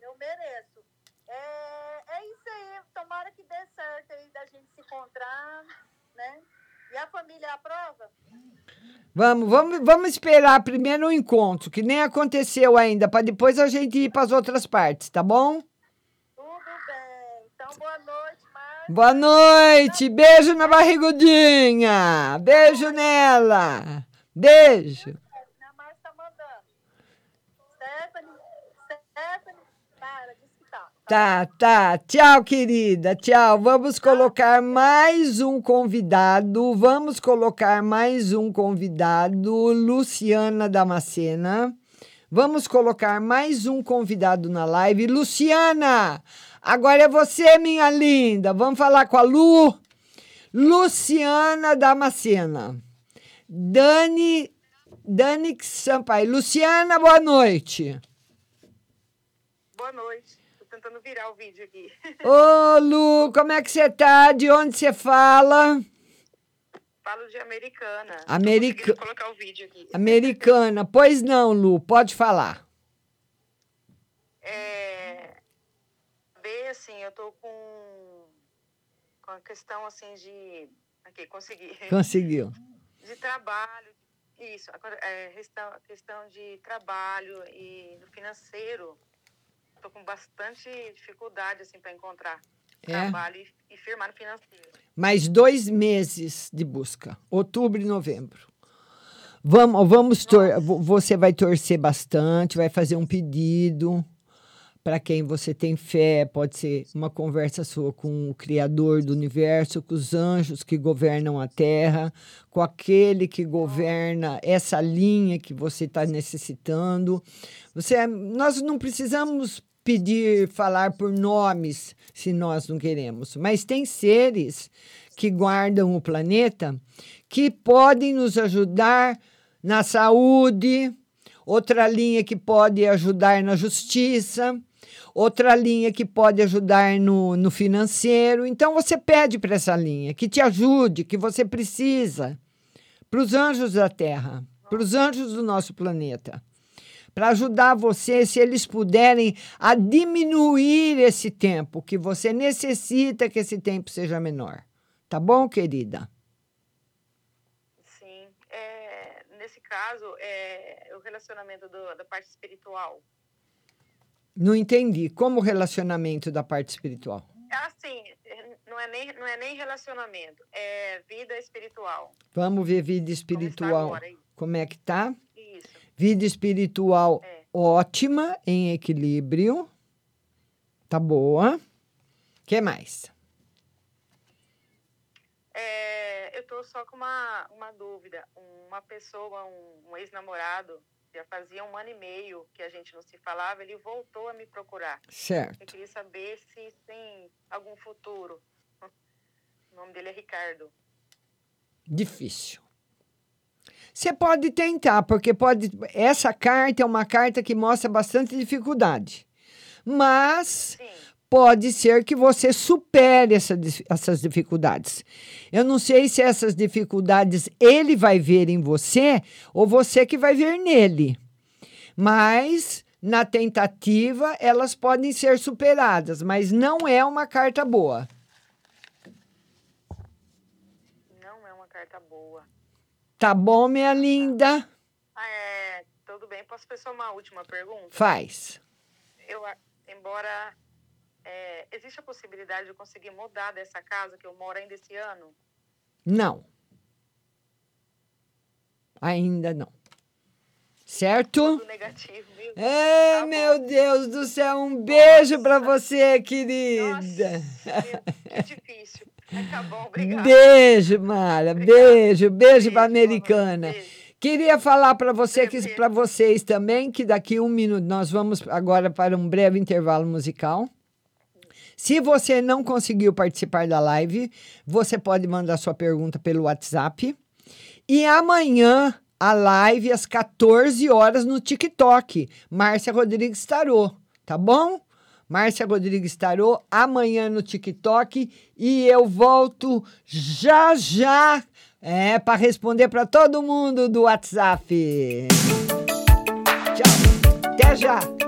Eu mereço. É, é isso aí, tomara que dê certo aí da gente se encontrar, né? E a família aprova? Vamos, vamos, vamos esperar primeiro o encontro, que nem aconteceu ainda, para depois a gente ir para as outras partes, tá bom? Tudo bem. Então, boa noite, Márcia. Boa noite, beijo na barrigudinha, beijo nela, beijo. A Márcia tá mandando. Stephanie, Stephanie, para, diz que tá. Tá, tá. Tchau, querida. Tchau. Vamos colocar mais um convidado. Vamos colocar mais um convidado, Luciana Damascena. Vamos colocar mais um convidado na live. Luciana, agora é você, minha linda. Vamos falar com a Lu. Luciana Damascena. Dani, Dani Sampaio. Luciana, boa noite. Boa noite. Tô tentando virar o vídeo aqui. Ô, Lu, como é que você tá? De onde você fala? Falo de americana. America- Tô conseguindo colocar o vídeo aqui. Americana. Pois não, Lu, pode falar. É, ver, assim, eu tô com, com a questão, assim, de... Aqui, consegui. Conseguiu. De trabalho. Isso. É, questão, questão de trabalho e do financeiro. Tô com bastante dificuldade, assim, para encontrar É? trabalho e, e firmar no financeiro. Mais dois meses de busca. Outubro e novembro. Vamos, vamos você vai torcer bastante, vai fazer um pedido para quem você tem fé. Pode ser uma conversa sua com o Criador do universo, com os anjos que governam a Terra, com aquele que governa essa linha que você está necessitando. Você, nós não precisamos pedir, falar por nomes se nós não queremos, mas tem seres que guardam o planeta que podem nos ajudar na saúde, outra linha que pode ajudar na justiça, outra linha que pode ajudar no, no financeiro. Então você pede para essa linha que te ajude, que você precisa, para os anjos da Terra, para os anjos do nosso planeta para ajudar você, se eles puderem, a diminuir esse tempo que você necessita que esse tempo seja menor. Tá bom, querida? Sim. É, nesse caso, é o relacionamento do- da parte espiritual. Não entendi. Como o relacionamento da parte espiritual? Assim, não é nem, não é nem relacionamento, é vida espiritual. Vamos ver vida espiritual. agora aí? Como é que tá? Isso. Vida espiritual ótima, em equilíbrio. Tá boa. que mais? É, eu tô só com uma, uma dúvida. Uma pessoa, um, um ex-namorado, já fazia um ano e meio que a gente não se falava, ele voltou a me procurar. Certo. Eu queria saber se tem algum futuro. O nome dele é Ricardo. Difícil. Você pode tentar, porque pode. Essa carta é uma carta que mostra bastante dificuldade. Mas pode ser que você supere essa essas dificuldades. Eu não sei se essas dificuldades ele vai ver em você ou você que vai ver nele. Mas na tentativa elas podem ser superadas, mas não é uma carta boa. Não é uma carta boa. Tá bom, minha linda? Ah, é, tudo bem. Posso fazer só uma última pergunta? Faz. Eu, embora é, existe a possibilidade de eu conseguir mudar dessa casa que eu moro ainda esse ano? Não. Ainda não. Certo? Tudo negativo mesmo. É, meu Deus do céu, um beijo pra você, querida. Que difícil. Tá bom, obrigada. Beijo, Mara. Beijo, beijo pra americana. Queria falar para você que para vocês também que daqui um minuto nós vamos agora para um breve intervalo musical. Se você não conseguiu participar da live, você pode mandar sua pergunta pelo WhatsApp. E amanhã a live às 14 horas no TikTok. Márcia Rodrigues Tarô, tá bom? Márcia Rodrigues Tarô, amanhã no TikTok. E eu volto já já é, para responder para todo mundo do WhatsApp. Tchau. Até já.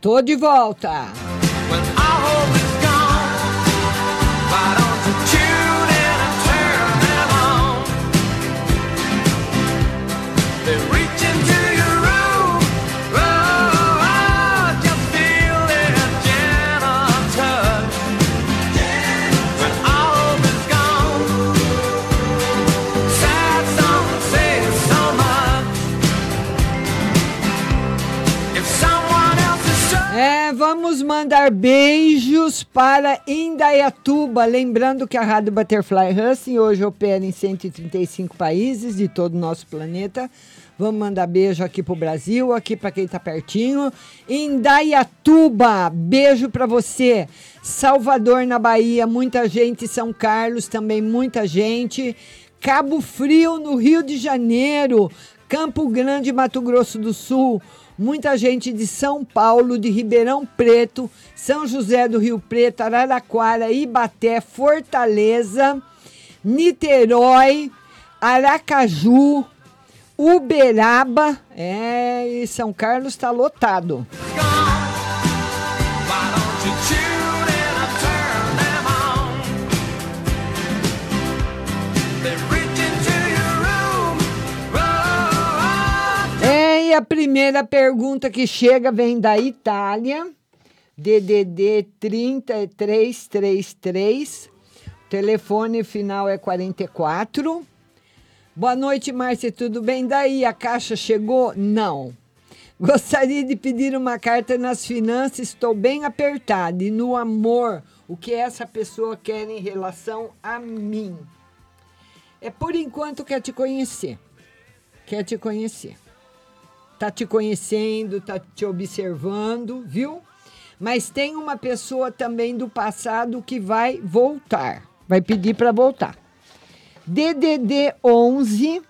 Tô de volta. Vamos mandar beijos para Indaiatuba. Lembrando que a Rádio Butterfly Husting hoje opera em 135 países de todo o nosso planeta. Vamos mandar beijo aqui pro Brasil, aqui para quem tá pertinho. Indaiatuba, beijo para você. Salvador na Bahia, muita gente. São Carlos também, muita gente. Cabo Frio no Rio de Janeiro. Campo Grande, Mato Grosso do Sul. Muita gente de São Paulo, de Ribeirão Preto, São José do Rio Preto, Araraquara, Ibaté, Fortaleza, Niterói, Aracaju, Uberaba. É, e São Carlos está lotado. A primeira pergunta que chega vem da Itália, DDD 3333, telefone final é 44. Boa noite, Márcia, tudo bem? Daí, a caixa chegou? Não. Gostaria de pedir uma carta nas finanças, estou bem apertada. E no amor, o que essa pessoa quer em relação a mim? É por enquanto quer te conhecer. Quer te conhecer tá te conhecendo, tá te observando, viu? Mas tem uma pessoa também do passado que vai voltar, vai pedir para voltar. DDD 11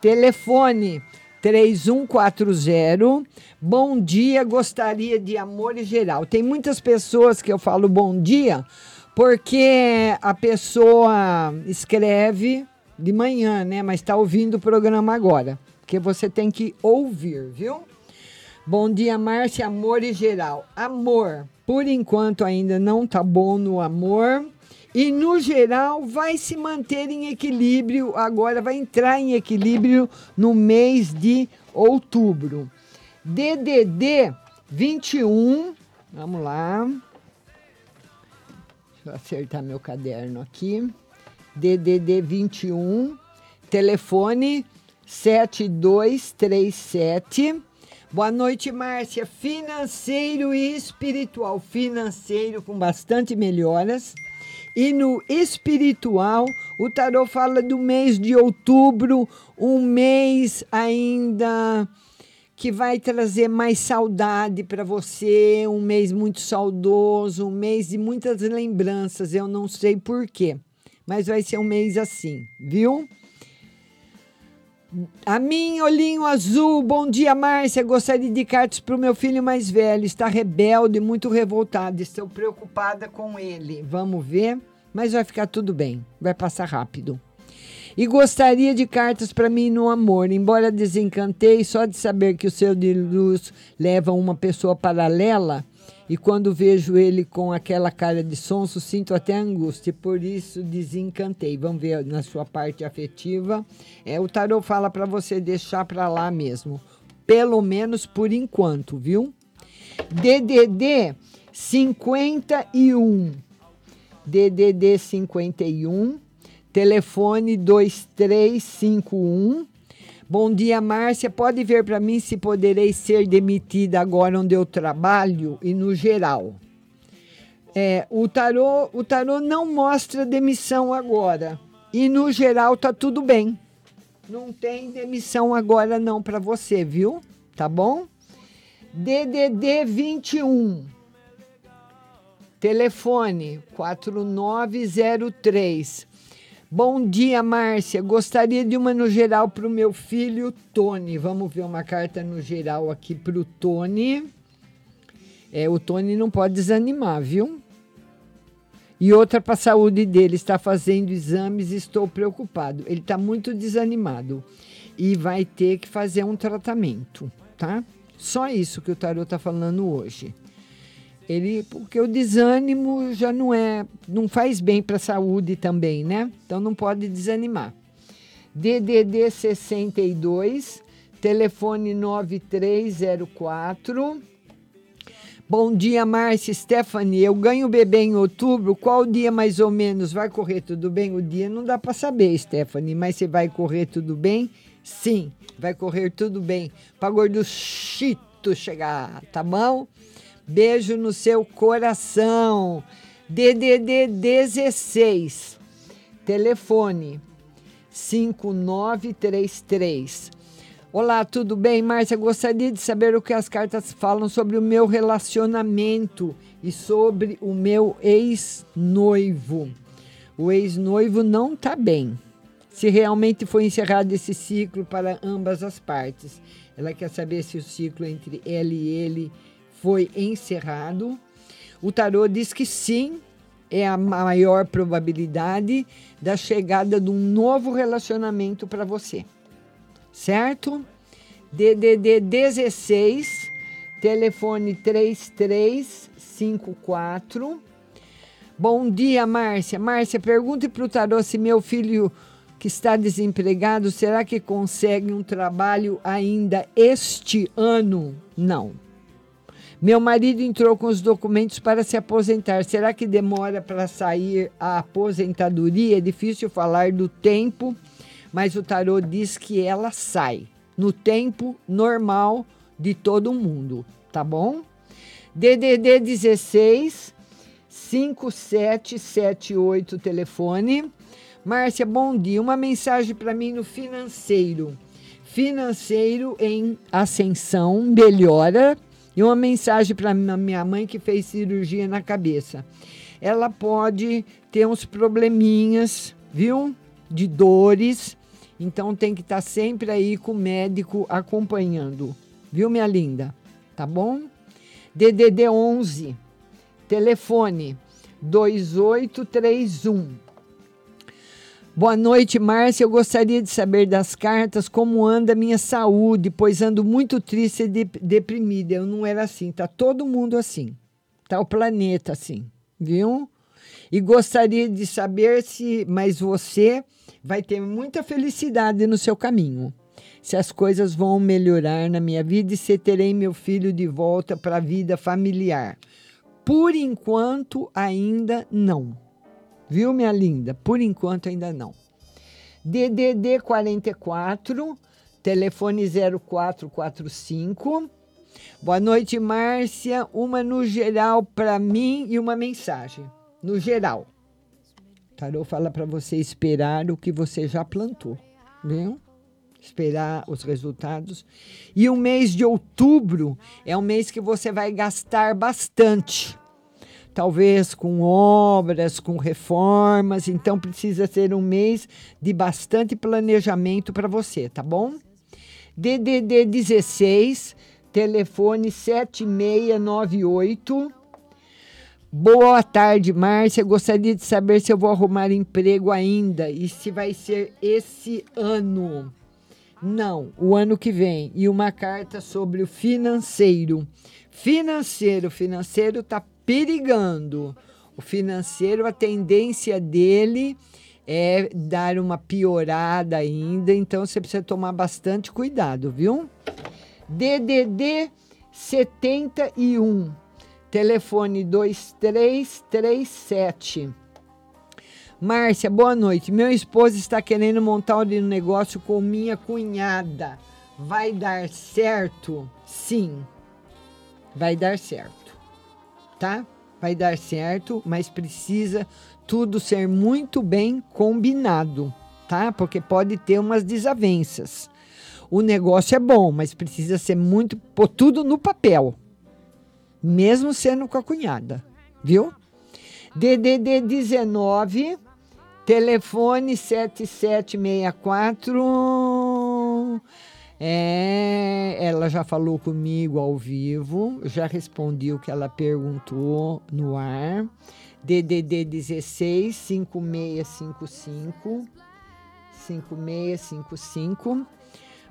telefone 3140. Bom dia, gostaria de amor geral. Tem muitas pessoas que eu falo bom dia porque a pessoa escreve de manhã, né? Mas está ouvindo o programa agora. Porque você tem que ouvir, viu? Bom dia, Márcia. Amor em geral. Amor, por enquanto ainda não tá bom no amor. E no geral vai se manter em equilíbrio, agora vai entrar em equilíbrio no mês de outubro. DDD 21, vamos lá. Deixa eu acertar meu caderno aqui. DDD 21, telefone 7237. Boa noite, Márcia. Financeiro e espiritual. Financeiro com bastante melhoras. E no espiritual, o tarô fala do mês de outubro, um mês ainda que vai trazer mais saudade para você, um mês muito saudoso, um mês de muitas lembranças. Eu não sei por quê, mas vai ser um mês assim, viu? A mim, olhinho azul, bom dia, Márcia. Gostaria de cartas para o meu filho mais velho. Está rebelde, muito revoltado. Estou preocupada com ele. Vamos ver, mas vai ficar tudo bem. Vai passar rápido. E gostaria de cartas para mim no amor. Embora desencantei só de saber que o seu de luz leva uma pessoa paralela. E quando vejo ele com aquela cara de sonso, sinto até angústia. Por isso desencantei. Vamos ver na sua parte afetiva. É, o tarô fala para você deixar para lá mesmo. Pelo menos por enquanto, viu? DDD 51. DDD 51. Telefone 2351. Bom dia, Márcia. Pode ver para mim se poderei ser demitida agora onde eu trabalho e no geral. É, o tarô, o tarô não mostra demissão agora e no geral tá tudo bem. Não tem demissão agora não para você, viu? Tá bom? DDD 21. Telefone 4903. Bom dia, Márcia. Gostaria de uma no geral para o meu filho Tony. Vamos ver uma carta no geral aqui para o Tony. É, o Tony não pode desanimar, viu? E outra para a saúde dele. Está fazendo exames e estou preocupado. Ele está muito desanimado e vai ter que fazer um tratamento, tá? Só isso que o tarô está falando hoje. Ele, porque o desânimo já não é, não faz bem para a saúde também, né? Então não pode desanimar. DDD 62, telefone 9304. Bom dia, Márcia Stephanie. Eu ganho bebê em outubro. Qual dia mais ou menos vai correr tudo bem? O dia não dá para saber, Stephanie, mas se vai correr tudo bem? Sim, vai correr tudo bem. Para gorduchito chegar, tá bom? Beijo no seu coração. DDD 16. Telefone 5933. Olá, tudo bem? Márcia, gostaria de saber o que as cartas falam sobre o meu relacionamento e sobre o meu ex-noivo. O ex-noivo não está bem. Se realmente foi encerrado esse ciclo para ambas as partes. Ela quer saber se o ciclo entre ela e ele foi encerrado. O tarô diz que sim, é a maior probabilidade da chegada de um novo relacionamento para você. Certo? DDD 16, telefone 3354. Bom dia, Márcia. Márcia, pergunte para o tarô se meu filho que está desempregado, será que consegue um trabalho ainda este ano? Não. Meu marido entrou com os documentos para se aposentar. Será que demora para sair a aposentadoria? É difícil falar do tempo, mas o tarô diz que ela sai no tempo normal de todo mundo, tá bom? DDD 16 5778 telefone. Márcia, bom dia. Uma mensagem para mim no financeiro. Financeiro em ascensão, melhora e uma mensagem para minha mãe que fez cirurgia na cabeça. Ela pode ter uns probleminhas, viu? De dores. Então tem que estar tá sempre aí com o médico acompanhando. Viu, minha linda? Tá bom? DDD 11. Telefone 2831 Boa noite, Márcia. Eu gostaria de saber das cartas como anda a minha saúde, pois ando muito triste e de deprimida. Eu não era assim, tá todo mundo assim. Tá o planeta assim, viu? E gostaria de saber se, mas você vai ter muita felicidade no seu caminho. Se as coisas vão melhorar na minha vida e se terei meu filho de volta para a vida familiar. Por enquanto, ainda não. Viu, minha linda? Por enquanto ainda não. DDD 44, telefone 0445. Boa noite, Márcia. Uma no geral para mim e uma mensagem. No geral. Tarô fala para você esperar o que você já plantou, viu? Esperar os resultados. E o mês de outubro é um mês que você vai gastar bastante talvez com obras, com reformas, então precisa ser um mês de bastante planejamento para você, tá bom? DDD 16, telefone 7698. Boa tarde, Márcia. Gostaria de saber se eu vou arrumar emprego ainda e se vai ser esse ano. Não, o ano que vem. E uma carta sobre o financeiro. Financeiro, financeiro está perigando. O financeiro, a tendência dele é dar uma piorada ainda, então você precisa tomar bastante cuidado, viu? DDD 71, telefone 2337. Márcia, boa noite. Meu esposo está querendo montar um negócio com minha cunhada. Vai dar certo? Sim, vai dar certo tá? Vai dar certo, mas precisa tudo ser muito bem combinado, tá? Porque pode ter umas desavenças. O negócio é bom, mas precisa ser muito pôr tudo no papel. Mesmo sendo com a cunhada, viu? DDD 19 telefone 7764 é, ela já falou comigo ao vivo, já respondi o que ela perguntou no ar. DDD 16 5655 5655.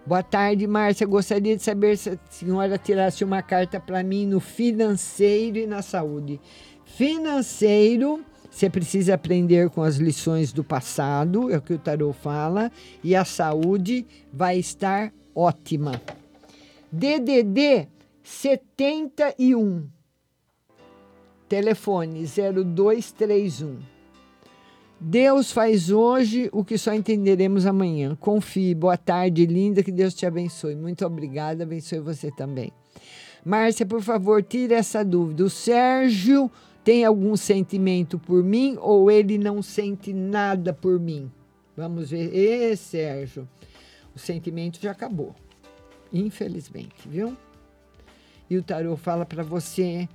Boa tarde, Márcia. Gostaria de saber se a senhora tirasse uma carta para mim no financeiro e na saúde. Financeiro, você precisa aprender com as lições do passado, é o que o tarô fala, e a saúde vai estar ótima. DDD 71. Telefone 0231. Deus faz hoje o que só entenderemos amanhã. Confie. Boa tarde, linda. Que Deus te abençoe. Muito obrigada. Abençoe você também. Márcia, por favor, tire essa dúvida. O Sérgio tem algum sentimento por mim ou ele não sente nada por mim? Vamos ver. Ê, Sérgio, o sentimento já acabou. Infelizmente, viu? E o tarô fala para você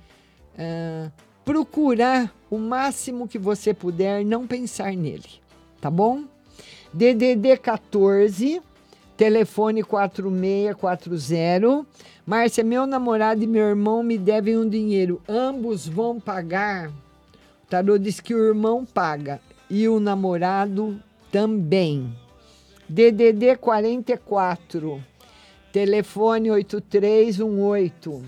ah, procurar o máximo que você puder não pensar nele, tá bom? DDD 14, telefone 4640. Márcia, meu namorado e meu irmão me devem um dinheiro. Ambos vão pagar. O tarô diz que o irmão paga e o namorado também. DDD 44, telefone 8318.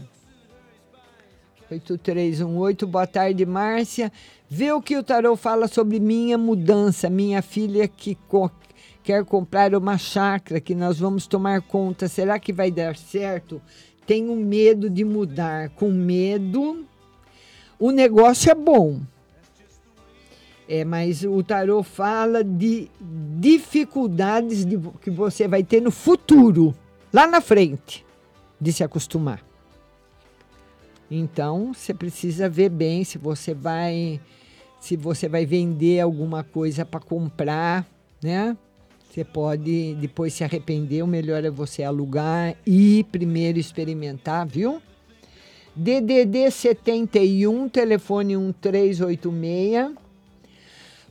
8318, boa tarde, Márcia. Vê o que o tarô fala sobre minha mudança, minha filha que co quer comprar uma chácara que nós vamos tomar conta. Será que vai dar certo? Tenho medo de mudar. Com medo, o negócio é bom. É, mas o tarô fala de dificuldades de, que você vai ter no futuro, lá na frente, de se acostumar. Então, você precisa ver bem se você vai se você vai vender alguma coisa para comprar, né? Você pode depois se arrepender, o melhor é você alugar e primeiro experimentar, viu? DDD 71, telefone 1386.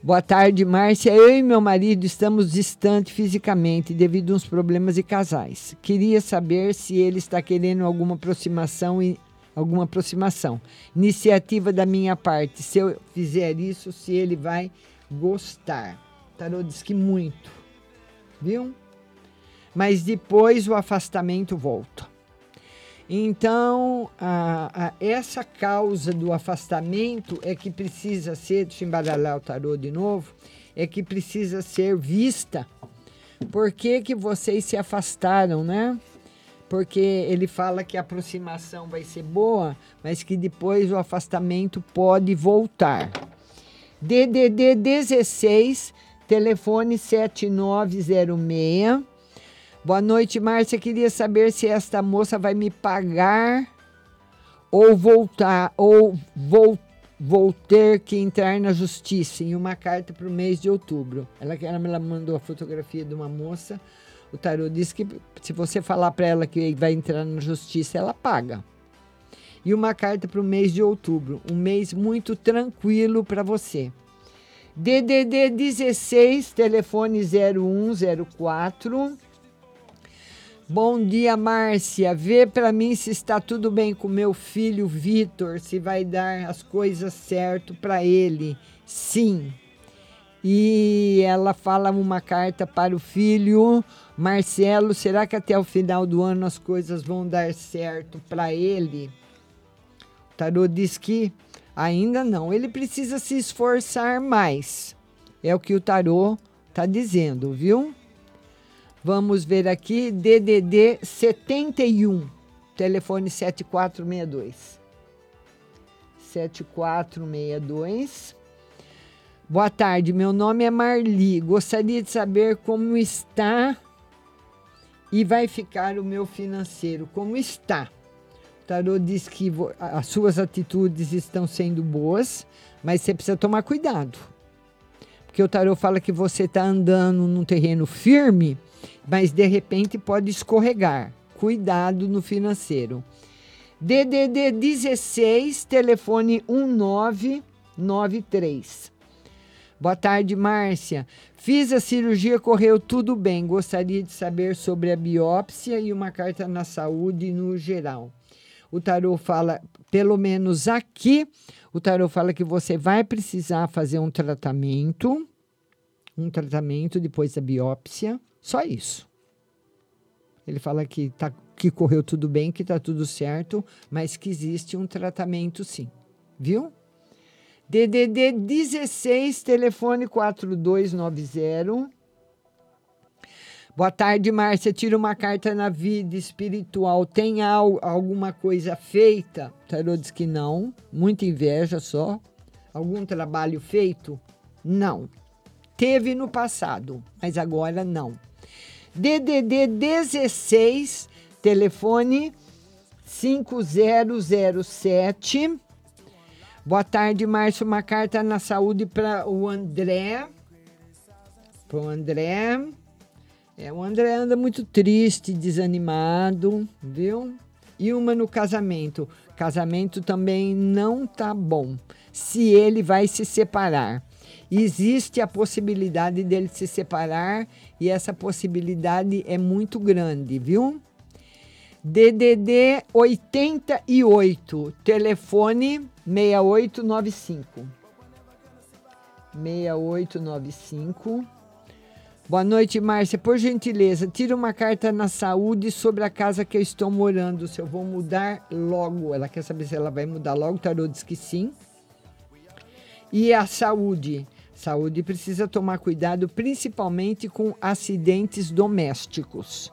Boa tarde, Márcia. Eu e meu marido estamos distantes fisicamente devido a uns problemas de casais. Queria saber se ele está querendo alguma aproximação e alguma aproximação. Iniciativa da minha parte. Se eu fizer isso, se ele vai gostar. Tarô diz que muito. Viu? Mas depois o afastamento volta. Então, a, a, essa causa do afastamento é que precisa ser, deixa eu embaralhar o tarô de novo, é que precisa ser vista. Por que, que vocês se afastaram, né? Porque ele fala que a aproximação vai ser boa, mas que depois o afastamento pode voltar. DDD 16, telefone 7906. Boa noite, Márcia. Queria saber se esta moça vai me pagar ou voltar ou vou, vou ter que entrar na justiça em uma carta para o mês de outubro. Ela, ela mandou a fotografia de uma moça. O tarô disse que se você falar para ela que vai entrar na justiça, ela paga. E uma carta para o mês de outubro, um mês muito tranquilo para você. DDD 16, telefone 0104. Bom dia, Márcia. Vê para mim se está tudo bem com meu filho Vitor, se vai dar as coisas certo para ele. Sim. E ela fala uma carta para o filho Marcelo. Será que até o final do ano as coisas vão dar certo para ele? O tarô diz que ainda não. Ele precisa se esforçar mais. É o que o tarô está dizendo, viu? Vamos ver aqui, DDD 71, telefone 7462. 7462. Boa tarde, meu nome é Marli. Gostaria de saber como está e vai ficar o meu financeiro. Como está? O tarô diz que as suas atitudes estão sendo boas, mas você precisa tomar cuidado. Porque o tarô fala que você está andando num terreno firme mas de repente pode escorregar. Cuidado no financeiro. DDD 16, telefone 1993. Boa tarde, Márcia. Fiz a cirurgia, correu tudo bem. Gostaria de saber sobre a biópsia e uma carta na saúde no geral. O tarô fala, pelo menos aqui, o tarô fala que você vai precisar fazer um tratamento, um tratamento depois da biópsia só isso. Ele fala que, tá, que correu tudo bem, que está tudo certo, mas que existe um tratamento sim. Viu? DDD 16, telefone 4290. Boa tarde, Márcia. Tira uma carta na vida espiritual. Tem al alguma coisa feita? Tarô diz que não. Muita inveja só. Algum trabalho feito? Não. Teve no passado, mas agora não. DDD 16, telefone 5007. Boa tarde, Márcio. Uma carta na saúde para o André. Para o André. É, o André anda muito triste, desanimado, viu? E uma no casamento. Casamento também não tá bom. Se ele vai se separar. Existe a possibilidade dele se separar e essa possibilidade é muito grande, viu? DDD 88, telefone 6895. 6895. Boa noite, Márcia. Por gentileza, tira uma carta na saúde sobre a casa que eu estou morando. Se eu vou mudar logo. Ela quer saber se ela vai mudar logo. O tarô diz que sim. E a saúde. Saúde precisa tomar cuidado, principalmente com acidentes domésticos.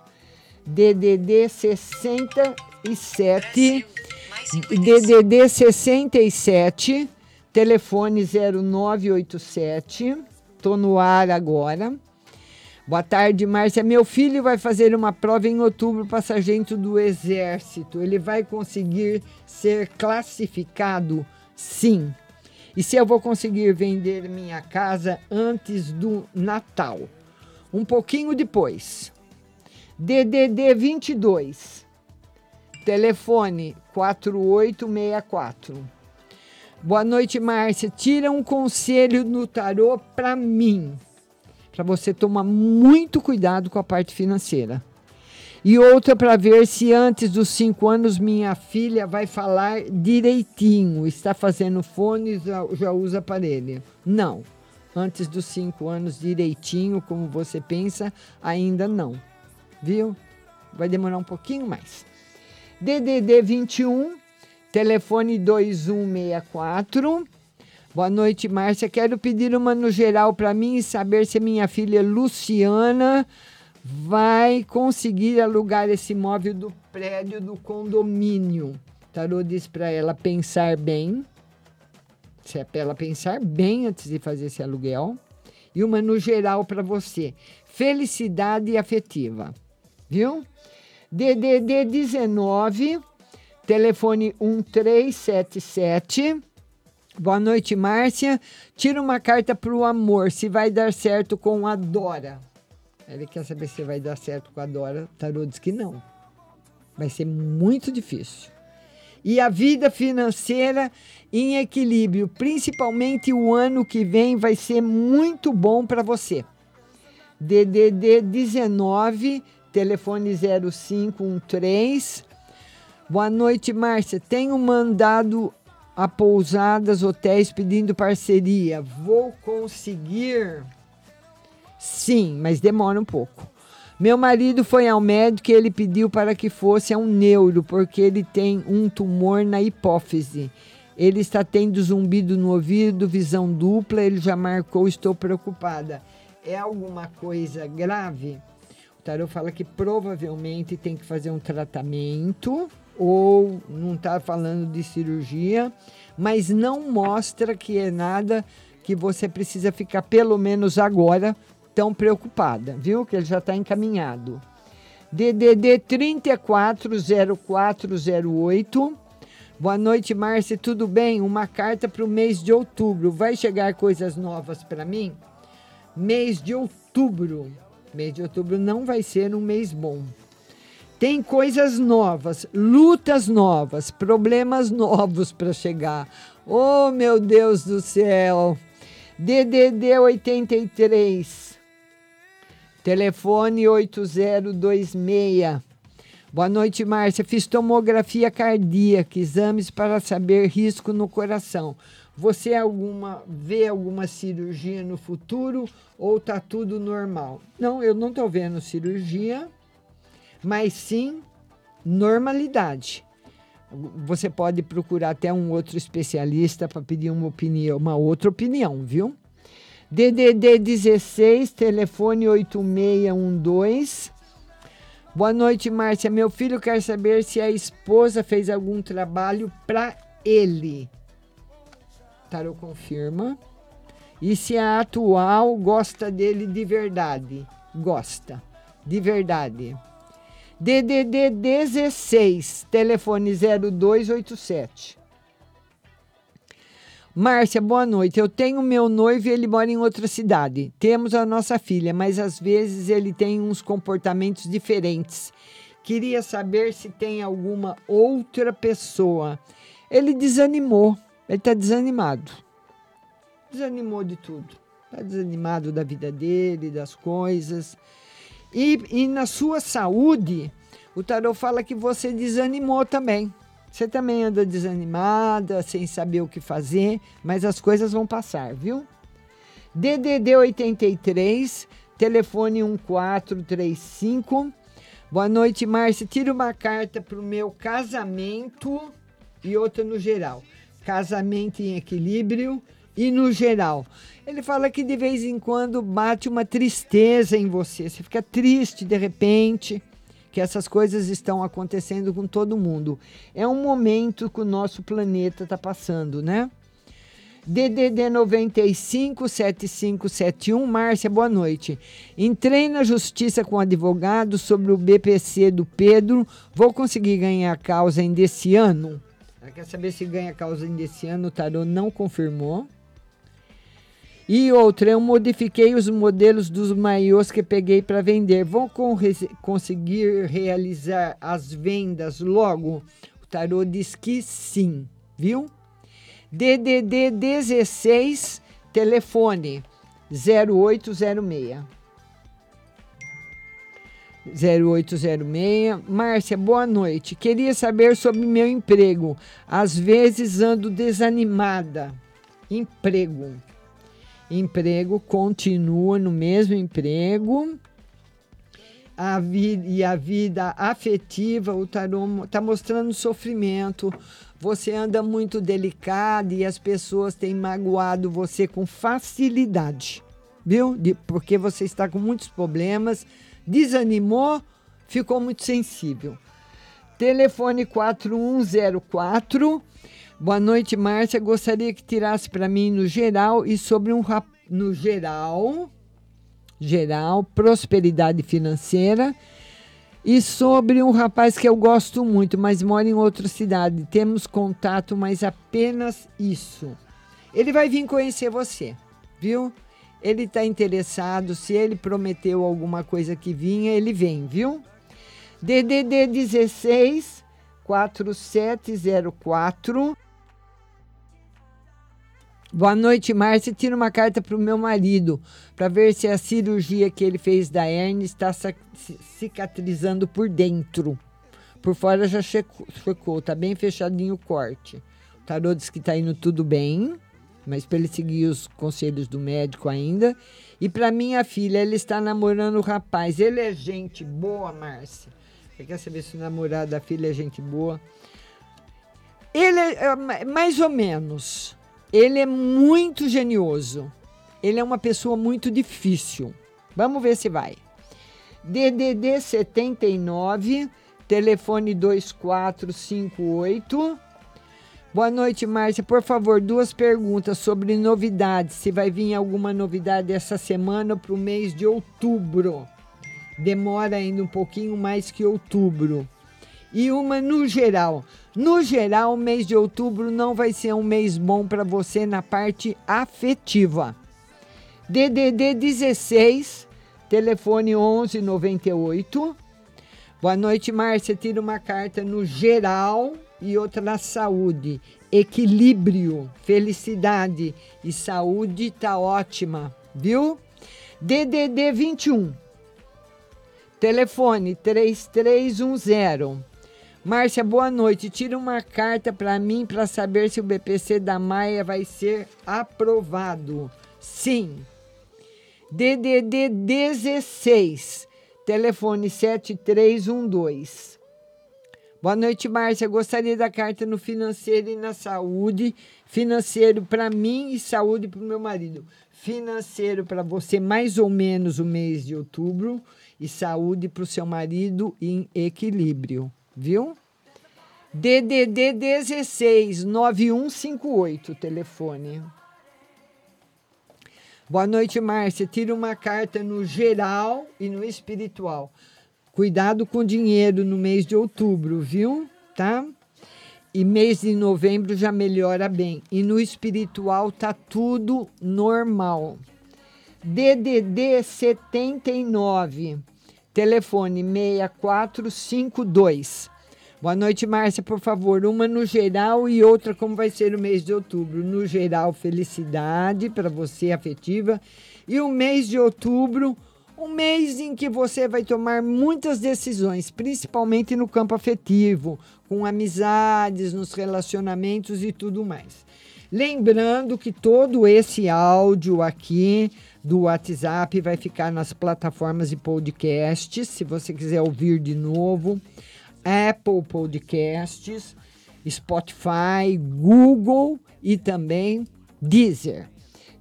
DDD 67. DDD 67, telefone 0987. Tô no ar agora. Boa tarde, Márcia. Meu filho vai fazer uma prova em outubro para sargento do Exército. Ele vai conseguir ser classificado? Sim. E se eu vou conseguir vender minha casa antes do Natal? Um pouquinho depois. DDD 22. Telefone 4864. Boa noite, Márcia. Tira um conselho no tarô para mim. Para você tomar muito cuidado com a parte financeira. E outra para ver se antes dos cinco anos minha filha vai falar direitinho. Está fazendo fone, já, já usa aparelho. Não. Antes dos cinco anos direitinho, como você pensa, ainda não. Viu? Vai demorar um pouquinho mais. DDD 21, telefone 2164. Boa noite, Márcia. Quero pedir uma no geral para mim e saber se minha filha Luciana vai conseguir alugar esse imóvel do prédio do condomínio. Tarô diz para ela pensar bem. Se é para ela pensar bem antes de fazer esse aluguel. E uma no geral para você. Felicidade afetiva. Viu? DDD 19, telefone 1377. Boa noite, Márcia. Tira uma carta para o amor, se vai dar certo com a Dora. Ele quer saber se vai dar certo com a Dora. Tarô diz que não. Vai ser muito difícil. E a vida financeira em equilíbrio, principalmente o ano que vem, vai ser muito bom para você. DDD 19 telefone 0513. Boa noite, Márcia. Tenho mandado a pousadas, hotéis pedindo parceria. Vou conseguir? Sim, mas demora um pouco. Meu marido foi ao médico e ele pediu para que fosse a um neuro, porque ele tem um tumor na hipófise. Ele está tendo zumbido no ouvido, visão dupla, ele já marcou, estou preocupada. É alguma coisa grave? tarô fala que provavelmente tem que fazer um tratamento ou não está falando de cirurgia, mas não mostra que é nada que você precisa ficar, pelo menos agora, tão preocupada, viu? Que ele já está encaminhado. DDD 340408. Boa noite, Márcia. Tudo bem? Uma carta para o mês de outubro. Vai chegar coisas novas para mim? Mês de outubro. Mês de outubro não vai ser um mês bom. Tem coisas novas, lutas novas, problemas novos para chegar. Oh, meu Deus do céu! DDD 83, telefone 8026. Boa noite, Márcia. Fiz tomografia cardíaca, exames para saber risco no coração. Você alguma vê alguma cirurgia no futuro ou tá tudo normal? Não, eu não estou vendo cirurgia, mas sim normalidade. Você pode procurar até um outro especialista para pedir uma opinião, uma outra opinião, viu? DDD 16, telefone 8612. Boa noite, Márcia. Meu filho quer saber se a esposa fez algum trabalho para ele. Tarô confirma. E se a atual gosta dele de verdade? Gosta, de verdade. DDD 16, telefone 0287. Márcia, boa noite. Eu tenho meu noivo e ele mora em outra cidade. Temos a nossa filha, mas às vezes ele tem uns comportamentos diferentes. Queria saber se tem alguma outra pessoa. Ele desanimou. Ele está desanimado. Desanimou de tudo. Está desanimado da vida dele, das coisas. E, e na sua saúde, o tarô fala que você desanimou também. Você também anda desanimada, sem saber o que fazer, mas as coisas vão passar, viu? DDD 83, telefone 1435. Boa noite, Márcia. Tira uma carta para o meu casamento e outra no geral. Casamento em equilíbrio e no geral. Ele fala que de vez em quando bate uma tristeza em você. Você fica triste de repente, que essas coisas estão acontecendo com todo mundo. É um momento que o nosso planeta está passando, né? DDD 95 7571, Márcia, boa noite. Entrei na justiça com advogado sobre o BPC do Pedro. Vou conseguir ganhar a causa ainda esse ano? Ela quer saber se ganha a causa ainda esse ano. O tarô não confirmou. E outra, eu modifiquei os modelos dos maiôs que peguei para vender. Vão conseguir realizar as vendas logo? O tarô diz que sim, viu? DDD 16, telefone 0806. 0806. Márcia, boa noite. Queria saber sobre meu emprego. Às vezes ando desanimada. Emprego. Emprego continua no mesmo emprego. A vida, e a vida afetiva, o tarô está mostrando sofrimento. Você anda muito delicado e as pessoas têm magoado você com facilidade, viu? De, porque você está com muitos problemas, desanimou, ficou muito sensível. Telefone 4104 Boa noite, Márcia. Gostaria que tirasse para mim no geral e sobre um no geral, geral, prosperidade financeira e sobre um rapaz que eu gosto muito, mas mora em outra cidade. Temos contato, mas apenas isso. Ele vai vir conhecer você, viu? Ele está interessado. Se ele prometeu alguma coisa que vinha, ele vem, viu? DDD 16 4704 Boa noite, Márcia. Tira uma carta para o meu marido para ver se a cirurgia que ele fez da hernia está cicatrizando por dentro. Por fora já checou, tá bem fechadinho o corte. O tarô diz que está indo tudo bem, mas para ele seguir os conselhos do médico ainda. E para minha filha, ele está namorando o rapaz. Ele é gente boa, Márcia. Você quer saber se o namorado da filha é gente boa? Ele é, é mais ou menos. Ele é muito genioso. Ele é uma pessoa muito difícil. Vamos ver se vai. DDD 79, telefone 2458. Boa noite, Márcia. Por favor, duas perguntas sobre novidades. Se vai vir alguma novidade essa semana para o mês de outubro. Demora ainda um pouquinho mais que outubro. E uma no geral. No geral, o mês de outubro não vai ser um mês bom para você na parte afetiva. DDD 16, telefone 1198. Boa noite, Márcia. Tira uma carta no geral e outra na saúde. Equilíbrio, felicidade e saúde tá ótima, viu? DDD 21. Telefone 3310. Márcia, boa noite. Tira uma carta para mim para saber se o BPC da Maia vai ser aprovado. Sim. DDD 16, telefone 7312. Boa noite, Márcia. Gostaria da carta no financeiro e na saúde. Financeiro para mim e saúde para o meu marido. Financeiro para você, mais ou menos o mês de outubro. E saúde para o seu marido em equilíbrio. Viu? DDD 16 9158, telefone. Boa noite, Márcia. Tira uma carta no geral e no espiritual. Cuidado com o dinheiro no mês de outubro, viu? Tá? E mês de novembro já melhora bem. E no espiritual tá tudo normal. DDD 79, telefone 6452. Boa noite, Márcia. Por favor, uma no geral e outra como vai ser o mês de outubro. No geral, felicidade para você afetiva. E o mês de outubro, um mês em que você vai tomar muitas decisões, principalmente no campo afetivo, com amizades, nos relacionamentos e tudo mais. Lembrando que todo esse áudio aqui do WhatsApp vai ficar nas plataformas de podcasts, se você quiser ouvir de novo. Apple Podcasts, Spotify, Google e também Deezer.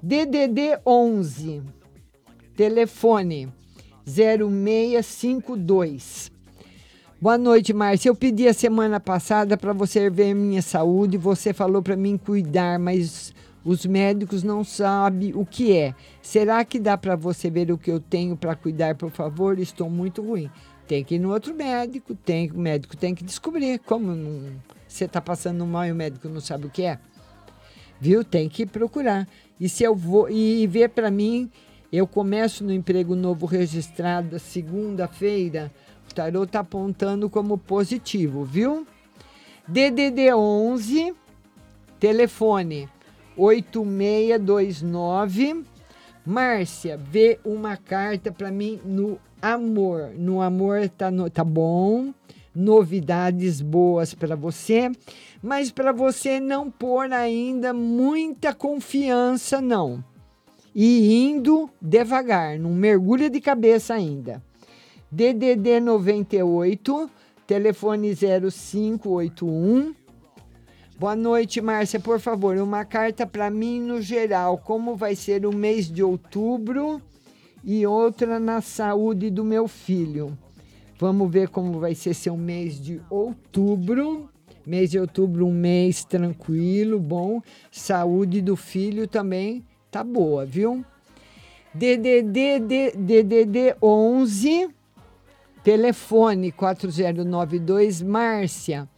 DDD 11, telefone 0652. Boa noite, Márcia. Eu pedi a semana passada para você ver minha saúde. Você falou para mim cuidar, mas os médicos não sabem o que é. Será que dá para você ver o que eu tenho para cuidar, por favor? Estou muito ruim. Tem que ir no outro médico, tem, o médico tem que descobrir. Como você está passando mal e o médico não sabe o que é? Viu? Tem que procurar. E se eu vou e ver para mim, eu começo no emprego novo registrado segunda-feira. O tarô está apontando como positivo, viu? DDD 11, telefone 8629. Márcia, vê uma carta para mim no amor. No amor tá, no, tá bom. Novidades boas para você, mas para você não pôr ainda muita confiança, não. E indo devagar, não mergulha de cabeça ainda. DDD 98, telefone 0581. Boa noite, Márcia. Por favor, uma carta para mim no geral. Como vai ser o mês de outubro? e outra na saúde do meu filho. Vamos ver como vai ser seu mês de outubro. Mês de outubro, um mês tranquilo, bom. Saúde do filho também tá boa, viu? DDD, DDD 11, telefone 4092, Márcia.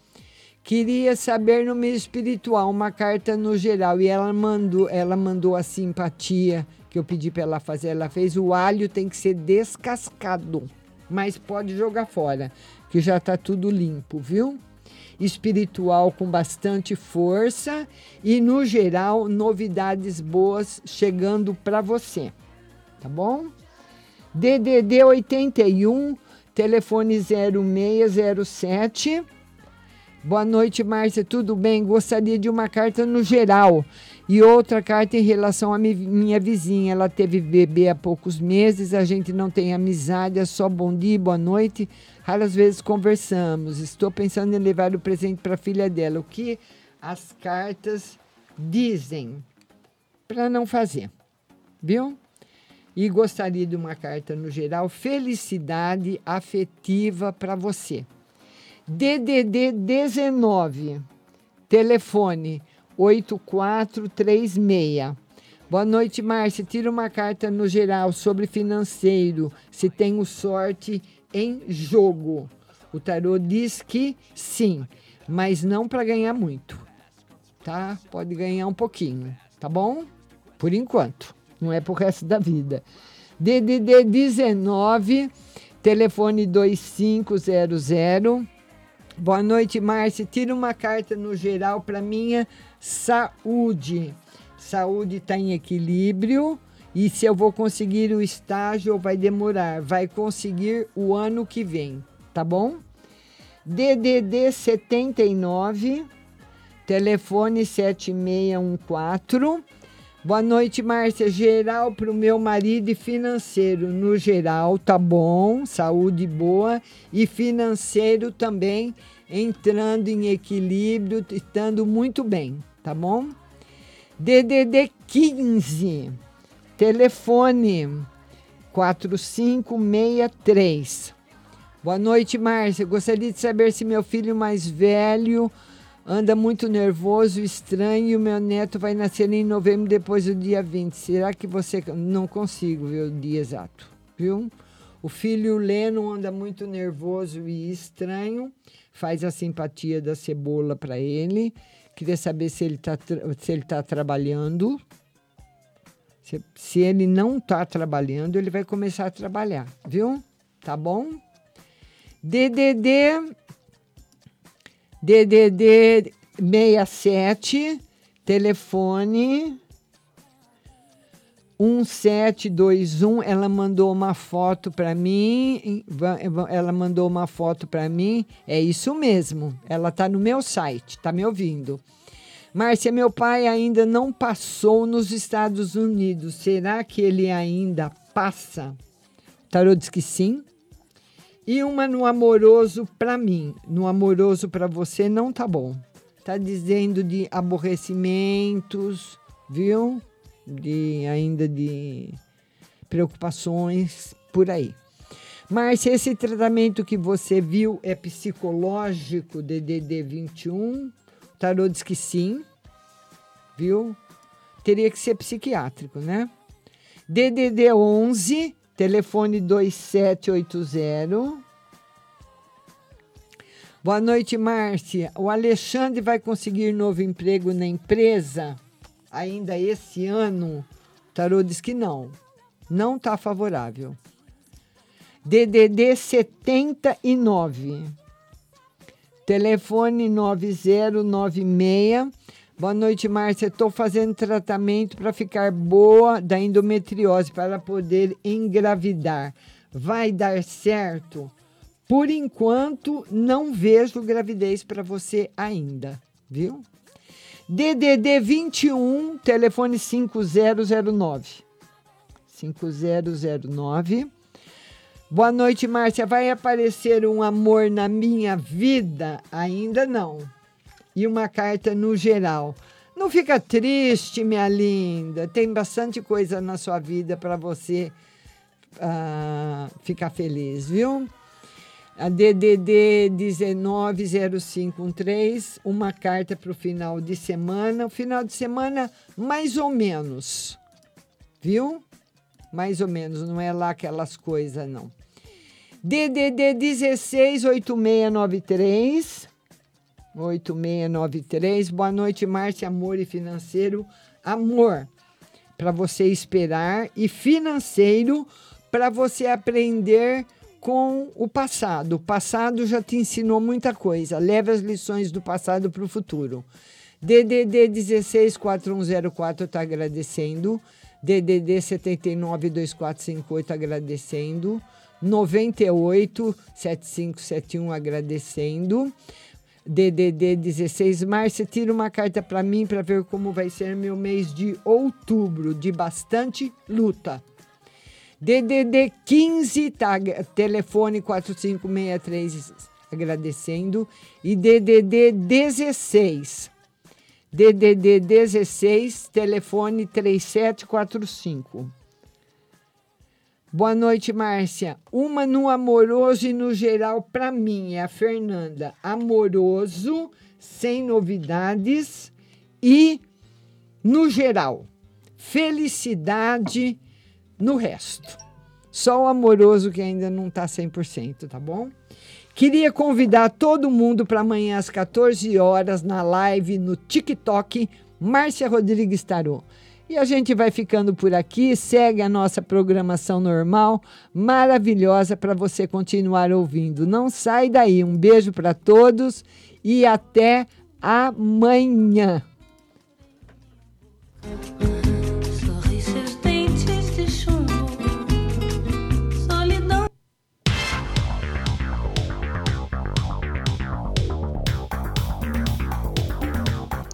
Queria saber no meio espiritual, uma carta no geral. E ela mandou, ela mandou a simpatia que eu pedi para ela fazer, ela fez. O alho tem que ser descascado, mas pode jogar fora, que já está tudo limpo, viu? Espiritual com bastante força e, no geral, novidades boas chegando para você, tá bom? DDD 81, telefone 0607. Boa noite, Márcia. Tudo bem? Gostaria de uma carta no geral e outra carta em relação à minha vizinha. Ela teve bebê há poucos meses, a gente não tem amizade, é só bom dia, boa noite. Raras vezes conversamos. Estou pensando em levar o presente para a filha dela. O que as cartas dizem para não fazer, viu? E gostaria de uma carta no geral, felicidade afetiva para você. DDD 19, telefone 8436. Boa noite, Márcia. Tira uma carta no geral sobre financeiro, se tenho sorte em jogo. O tarô diz que sim, mas não para ganhar muito. Tá? Pode ganhar um pouquinho, tá bom? Por enquanto, não é pro resto da vida. DDD 19, telefone 2500. Boa noite, Márcia. Tira uma carta no geral para minha saúde. Saúde está em equilíbrio. E se eu vou conseguir o estágio ou vai demorar? Vai conseguir o ano que vem, tá bom? DDD 79, telefone 7614. Boa noite, Márcia. Geral para o meu marido e financeiro. No geral, tá bom, saúde boa. E financeiro também entrando em equilíbrio, estando muito bem, tá bom? DDD 15, telefone 4563. Boa noite, Márcia. Gostaria de saber se meu filho mais velho anda muito nervoso, estranho meu neto vai nascer em novembro depois do dia 20. Será que você. Não consigo ver o dia exato, viu? O filho Leno anda muito nervoso e estranho, faz a simpatia da cebola para ele. Queria saber se ele está se ele tá trabalhando. Se, se ele não está trabalhando, ele vai começar a trabalhar, viu? Tá bom? DDD DDD 67, telefone 1721, ela mandou uma foto para mim, ela mandou uma foto para mim, é isso mesmo, ela tá no meu site, tá me ouvindo. Márcia, meu pai ainda não passou nos Estados Unidos, será que ele ainda passa? O tarô diz que sim. E uma no amoroso para mim, no amoroso para você não tá bom. Tá dizendo de aborrecimentos, viu? De ainda de preocupações por aí. Márcia, esse tratamento que você viu é psicológico, DDD 21? O tarô diz que sim, viu? Teria que ser psiquiátrico, né? DDD 11, telefone 2780. Boa noite, Márcia. O Alexandre vai conseguir novo emprego na empresa ainda esse ano? O tarô diz que não. Não está favorável. DDD 79. Telefone 9096. Boa noite, Márcia. Estou fazendo tratamento para ficar boa da endometriose para poder engravidar. Vai dar certo? Por enquanto, não vejo gravidez para você ainda, viu? DDD 21, telefone 5009. 5009. Boa noite, Márcia. Vai aparecer um amor na minha vida? Ainda não. E uma carta no geral. Não fica triste, minha linda. Tem bastante coisa na sua vida para você uh, ficar feliz, viu? A DDD 190513, uma carta para o final de semana. O final de semana, mais ou menos. Viu? Mais ou menos, não é lá aquelas coisas, não. DDD 168693. 8693. Boa noite, Márcia. Amor e financeiro. Amor para você esperar e financeiro para você aprender com o passado. O passado já te ensinou muita coisa. Leve as lições do passado para o futuro. DDD 164104 está agradecendo. DDD 792458 agradecendo. 98 7571 agradecendo. DDD 16 Márcia, tira uma carta para mim para ver como vai ser meu mês de outubro, de bastante luta. DDD 15, tá, telefone 4563 agradecendo. E DDD 16. DDD 16, telefone 3745. Boa noite, Márcia. Uma no amoroso e no geral para mim é a Fernanda. Amoroso, sem novidades e no geral. Felicidade no resto. Só o amoroso que ainda não está 100%, tá bom? Queria convidar todo mundo para amanhã às 14 horas na live no TikTok Márcia Rodrigues Tarô. E a gente vai ficando por aqui, segue a nossa programação normal, maravilhosa para você continuar ouvindo. Não sai daí. Um beijo para todos e até amanhã.